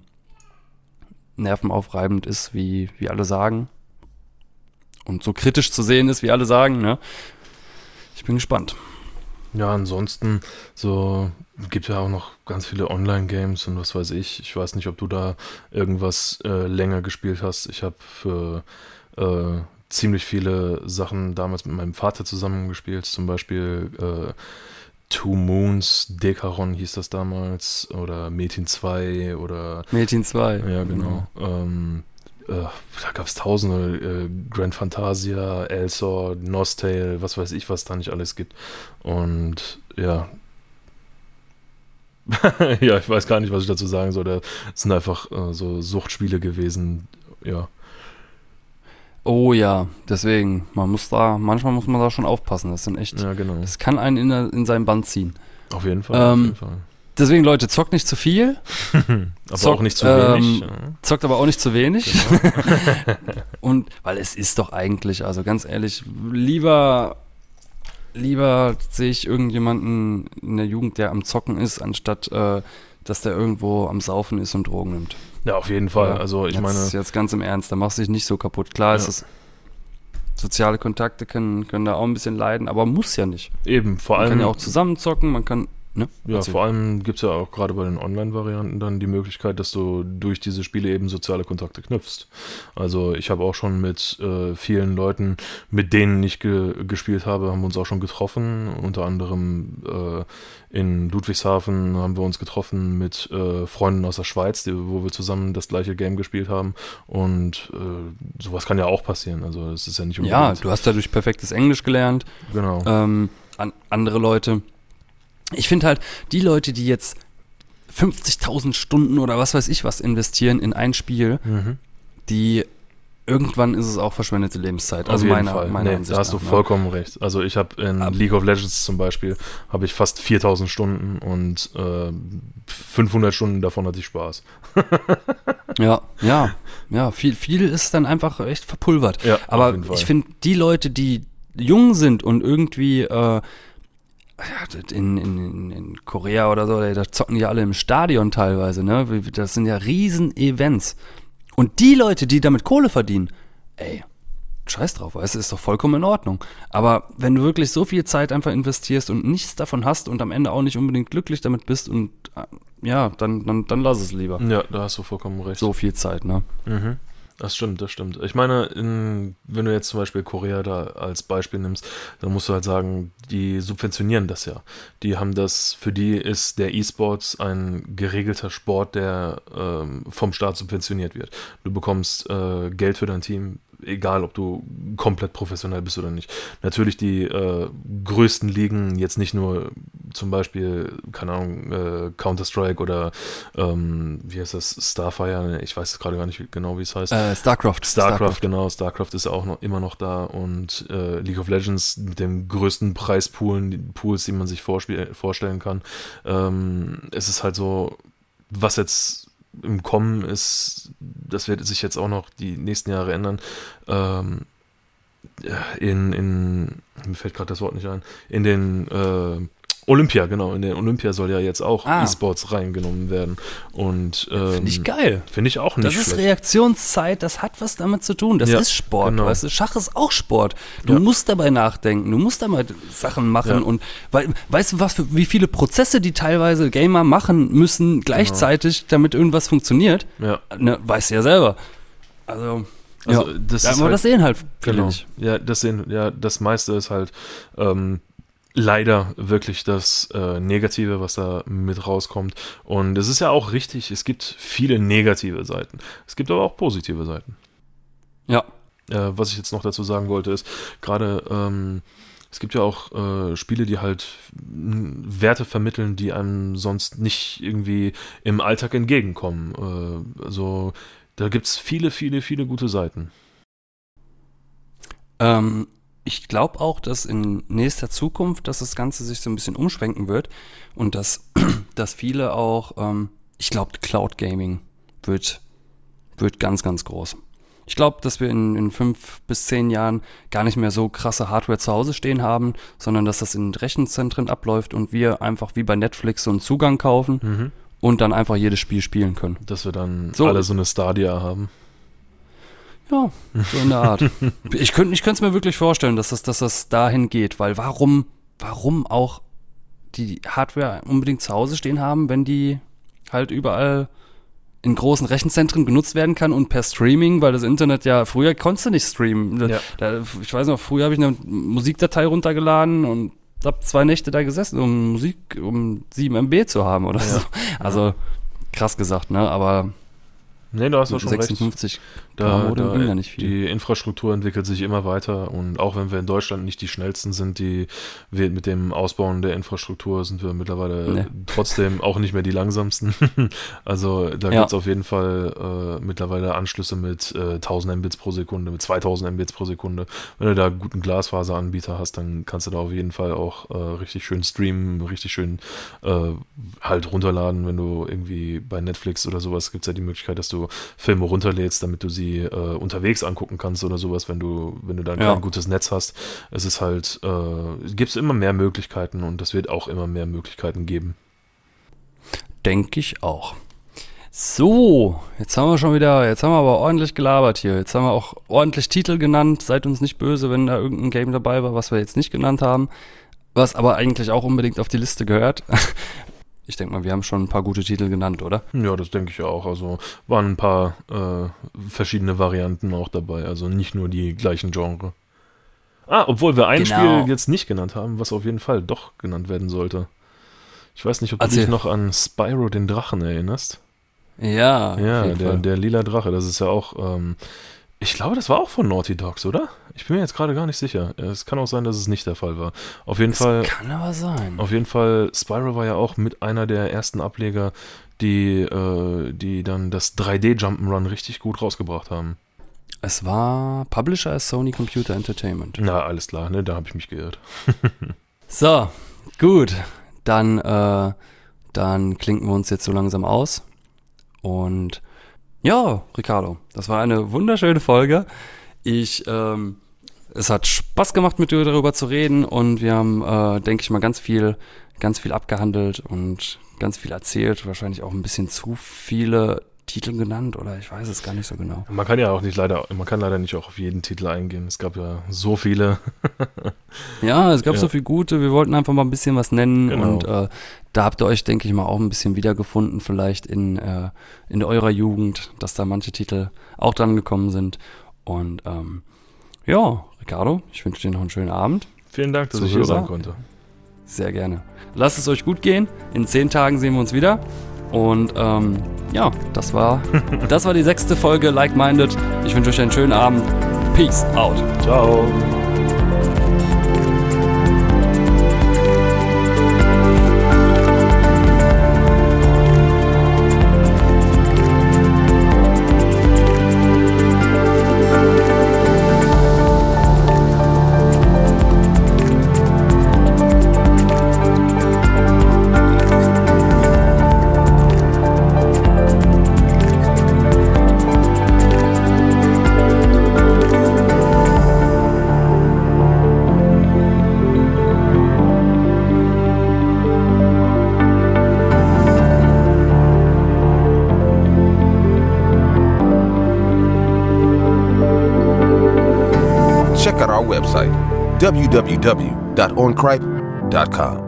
nervenaufreibend ist, wie, wie alle sagen. Und so kritisch zu sehen ist, wie alle sagen, ne? Ich bin gespannt. Ja, ansonsten so gibt ja auch noch ganz viele Online-Games und was weiß ich. Ich weiß nicht, ob du da irgendwas äh, länger gespielt hast. Ich habe für äh, ziemlich viele Sachen damals mit meinem Vater zusammengespielt. Zum Beispiel äh, Two Moons, Dekaron hieß das damals oder Metin 2 oder Mädchen 2. ja, genau. Ähm, äh, da gab es tausende, äh, Grand Fantasia, Elsor, Nostale, was weiß ich, was da nicht alles gibt. Und ja. ja, ich weiß gar nicht, was ich dazu sagen soll. Das sind einfach äh, so Suchtspiele gewesen. Ja. Oh ja, deswegen, man muss da, manchmal muss man da schon aufpassen. Das sind echt, Ja, genau. das kann einen in, in seinen Band ziehen. Auf jeden Fall. auf Ähm, jeden Fall. Deswegen, Leute, zockt nicht zu viel, Aber zockt, auch nicht zu wenig. ähm, zockt aber auch nicht zu wenig. Genau. Und weil es ist doch eigentlich, also ganz ehrlich, lieber, lieber sehe ich irgendjemanden in der Jugend, der am Zocken ist, anstatt äh, dass der irgendwo am Saufen ist und Drogen nimmt. Ja, auf jeden Fall. Oder? Also ich jetzt, meine, Jetzt ganz im Ernst, da machst du dich nicht so kaputt. Klar, es Ja. ist soziale Kontakte können, können da auch ein bisschen leiden, aber muss ja nicht. eben, vor Man allem. kann ja auch zusammen zocken, man kann. Ne? Ja, Erzähl. vor allem gibt es ja auch gerade bei den Online-Varianten dann die Möglichkeit, dass du durch diese Spiele eben soziale Kontakte knüpfst. Also ich habe auch schon mit äh, vielen Leuten, mit denen ich ge gespielt habe, haben wir uns auch schon getroffen. Unter anderem äh, in Ludwigshafen haben wir uns getroffen mit äh, Freunden aus der Schweiz, die, wo wir zusammen das gleiche Game gespielt haben. Und äh, sowas kann ja auch passieren. Also es ist ja nicht Ja, unbedingt. du hast dadurch perfektes Englisch gelernt. genau. ähm, an andere Leute. Ich finde halt, die Leute, die jetzt 50.000 Stunden oder was weiß ich was investieren in ein Spiel, Mhm. die irgendwann ist es auch verschwendete Lebenszeit. Also meiner, Fall. meiner Nee, Ansicht da hast du nach, ne? vollkommen recht. Also ich habe in Ab- League of Legends zum Beispiel habe ich fast 4000 Stunden und äh, 500 Stunden davon hatte ich Spaß. Ja, ja, ja. Viel, viel ist dann einfach echt verpulvert. Ja, Aber ich finde, die Leute, die jung sind und irgendwie äh, in, in, in, Korea oder so, da zocken die alle im Stadion teilweise, ne? Das sind ja riesen Events. Und die Leute, die damit Kohle verdienen, ey, scheiß drauf, weißt du, ist doch vollkommen in Ordnung. Aber wenn du wirklich so viel Zeit einfach investierst und nichts davon hast und am Ende auch nicht unbedingt glücklich damit bist und äh, ja, dann, dann, dann lass es lieber. Ja, da hast du vollkommen recht. So viel Zeit, ne? Mhm. Das stimmt, das stimmt. Ich meine, in, wenn du jetzt zum Beispiel Korea da als Beispiel nimmst, dann musst du halt sagen, die subventionieren das ja. Die haben das, für die ist der E-Sports ein geregelter Sport, der ähm, vom Staat subventioniert wird. Du bekommst äh, Geld für dein Team, egal ob du komplett professionell bist oder nicht. Natürlich die äh, größten Ligen, jetzt nicht nur zum Beispiel, keine Ahnung, äh, Counter-Strike oder ähm, wie heißt das, Starfire, ich weiß gerade gar nicht genau, wie es heißt. Äh, StarCraft. StarCraft, genau, StarCraft ist auch noch immer noch da und äh, League of Legends mit dem größten Preispoolen, die Pools, die man sich vorstellen kann. Ähm, es ist halt so, was jetzt im Kommen ist, das wird sich jetzt auch noch die nächsten Jahre ändern. Ähm, in, in, mir fällt gerade das Wort nicht ein, in den äh, Olympia, genau, in den Olympia soll ja jetzt auch Ah. E-Sports reingenommen werden. Und ähm, Finde ich geil. Finde ich auch nicht Das ist schlecht. Reaktionszeit, das hat was damit zu tun. Das Ja, ist Sport, genau. weißt du? Schach ist auch Sport. Du Ja. musst dabei nachdenken, du musst dabei Sachen machen Ja. und weil, weißt du, was für, wie viele Prozesse die teilweise Gamer machen müssen gleichzeitig, damit irgendwas funktioniert? Ja. Ne, weißt du ja selber. Also, Also ja. das ja, aber halt, das sehen halt viele genau. nicht. Ja, das sehen, ja, das meiste ist halt ähm, leider wirklich das äh, Negative, was da mit rauskommt. Und es ist ja auch richtig, es gibt viele negative Seiten. Es gibt aber auch positive Seiten. Ja. Äh, was ich jetzt noch dazu sagen wollte, ist, gerade ähm, es gibt ja auch äh, Spiele, die halt Werte vermitteln, die einem sonst nicht irgendwie im Alltag entgegenkommen. Äh, also da gibt es viele, viele, viele gute Seiten. Ähm, ich glaube auch, dass in nächster Zukunft, dass das Ganze sich so ein bisschen umschwenken wird und dass, dass viele auch, ähm, ich glaube, Cloud Gaming wird, wird ganz, ganz groß. Ich glaube, dass wir in, in fünf bis zehn Jahren gar nicht mehr so krasse Hardware zu Hause stehen haben, sondern dass das in Rechenzentren abläuft und wir einfach wie bei Netflix so einen Zugang kaufen und dann einfach jedes Spiel spielen können. Dass wir dann So. alle so eine Stadia haben. Ja, so in der Art. ich könnte ich es mir wirklich vorstellen, dass das, dass das dahin geht, weil warum, warum auch die Hardware unbedingt zu Hause stehen haben, wenn die halt überall in großen Rechenzentren genutzt werden kann und per Streaming, weil das Internet ja, früher konntest du nicht streamen. Da, Ja. da, ich weiß noch, früher habe ich eine Musikdatei runtergeladen und hab zwei Nächte da gesessen, um Musik um 7 MB zu haben oder so. Also krass gesagt, ne? Aber Nee, du hast auch schon recht. 56 Da, Modem da, bringt ja nicht viel. Die Infrastruktur entwickelt sich immer weiter und auch wenn wir in Deutschland nicht die schnellsten sind, die wir mit dem Ausbauen der Infrastruktur sind wir mittlerweile Nee. trotzdem auch nicht mehr die langsamsten. also da Ja. gibt es auf jeden Fall äh, mittlerweile Anschlüsse mit äh, 1000 Mbits pro Sekunde, mit 2000 Mbits pro Sekunde. Wenn du da einen guten Glasfaseranbieter hast, dann kannst du da auf jeden Fall auch äh, richtig schön streamen, richtig schön äh, halt runterladen, wenn du irgendwie bei Netflix oder sowas gibt es ja die Möglichkeit, dass du Filme runterlädst, damit du sie äh, unterwegs angucken kannst oder sowas, wenn du, wenn du da Ja. kein gutes Netz hast. Es ist halt, äh, gibt es immer mehr Möglichkeiten und es wird auch immer mehr Möglichkeiten geben. Denke ich auch. So, jetzt haben wir schon wieder, jetzt haben wir aber ordentlich gelabert hier. Jetzt haben wir auch ordentlich Titel genannt. Seid uns nicht böse, wenn da irgendein Game dabei war, was wir jetzt nicht genannt haben. Was aber eigentlich auch unbedingt auf die Liste gehört. Ich denke mal, wir haben schon ein paar gute Titel genannt, oder? Ja, das denke ich auch. Also waren ein paar äh, verschiedene Varianten auch dabei, also nicht nur die gleichen Genre. Ah, obwohl wir ein Genau. Spiel jetzt nicht genannt haben, was auf jeden Fall doch genannt werden sollte. Ich weiß nicht, ob du Erzähl. dich noch an Spyro den Drachen erinnerst. Ja, Ja, der, der lila Drache, das ist ja auch, ähm, ich glaube, das war auch von Naughty Dogs, oder? Ich bin mir jetzt gerade gar nicht sicher. Es kann auch sein, dass es nicht der Fall war. Auf jeden Das Fall, kann aber sein. auf jeden Fall, Spyro war ja auch mit einer der ersten Ableger, die, äh, die dann das 3D Jump'n'Run richtig gut rausgebracht haben. Es war Publisher ist Sony Computer Entertainment. Na, alles klar, ne, da habe ich mich geirrt. So, gut. Dann, äh, dann klinken wir uns jetzt so langsam aus. Und ja, Ricardo, das war eine wunderschöne Folge. Ich, ähm, es hat Spaß gemacht, mit dir darüber zu reden und wir haben, äh, denke ich mal, ganz viel, ganz viel abgehandelt und ganz viel erzählt. Wahrscheinlich auch ein bisschen zu viele Titel genannt oder ich weiß es gar nicht so genau. Man kann ja auch nicht leider, man kann leider nicht auch auf jeden Titel eingehen. Es gab ja so viele. Ja, es gab Ja. so viel gute. Wir wollten einfach mal ein bisschen was nennen Genau. und äh, da habt ihr euch, denke ich mal, auch ein bisschen wiedergefunden, vielleicht in, äh, in eurer Jugend, dass da manche Titel auch dran gekommen sind. Und ähm, ja, Ricardo, ich wünsche dir noch einen schönen Abend. Vielen Dank, dass ich hier Zuhörer. sein konnte. Sehr gerne. Lasst es euch gut gehen. In zehn Tagen sehen wir uns wieder. Und ähm, ja, das war, das war die sechste Folge Like Minded. Ich wünsche euch einen schönen Abend. Peace out. Ciao. www.oncripe.com.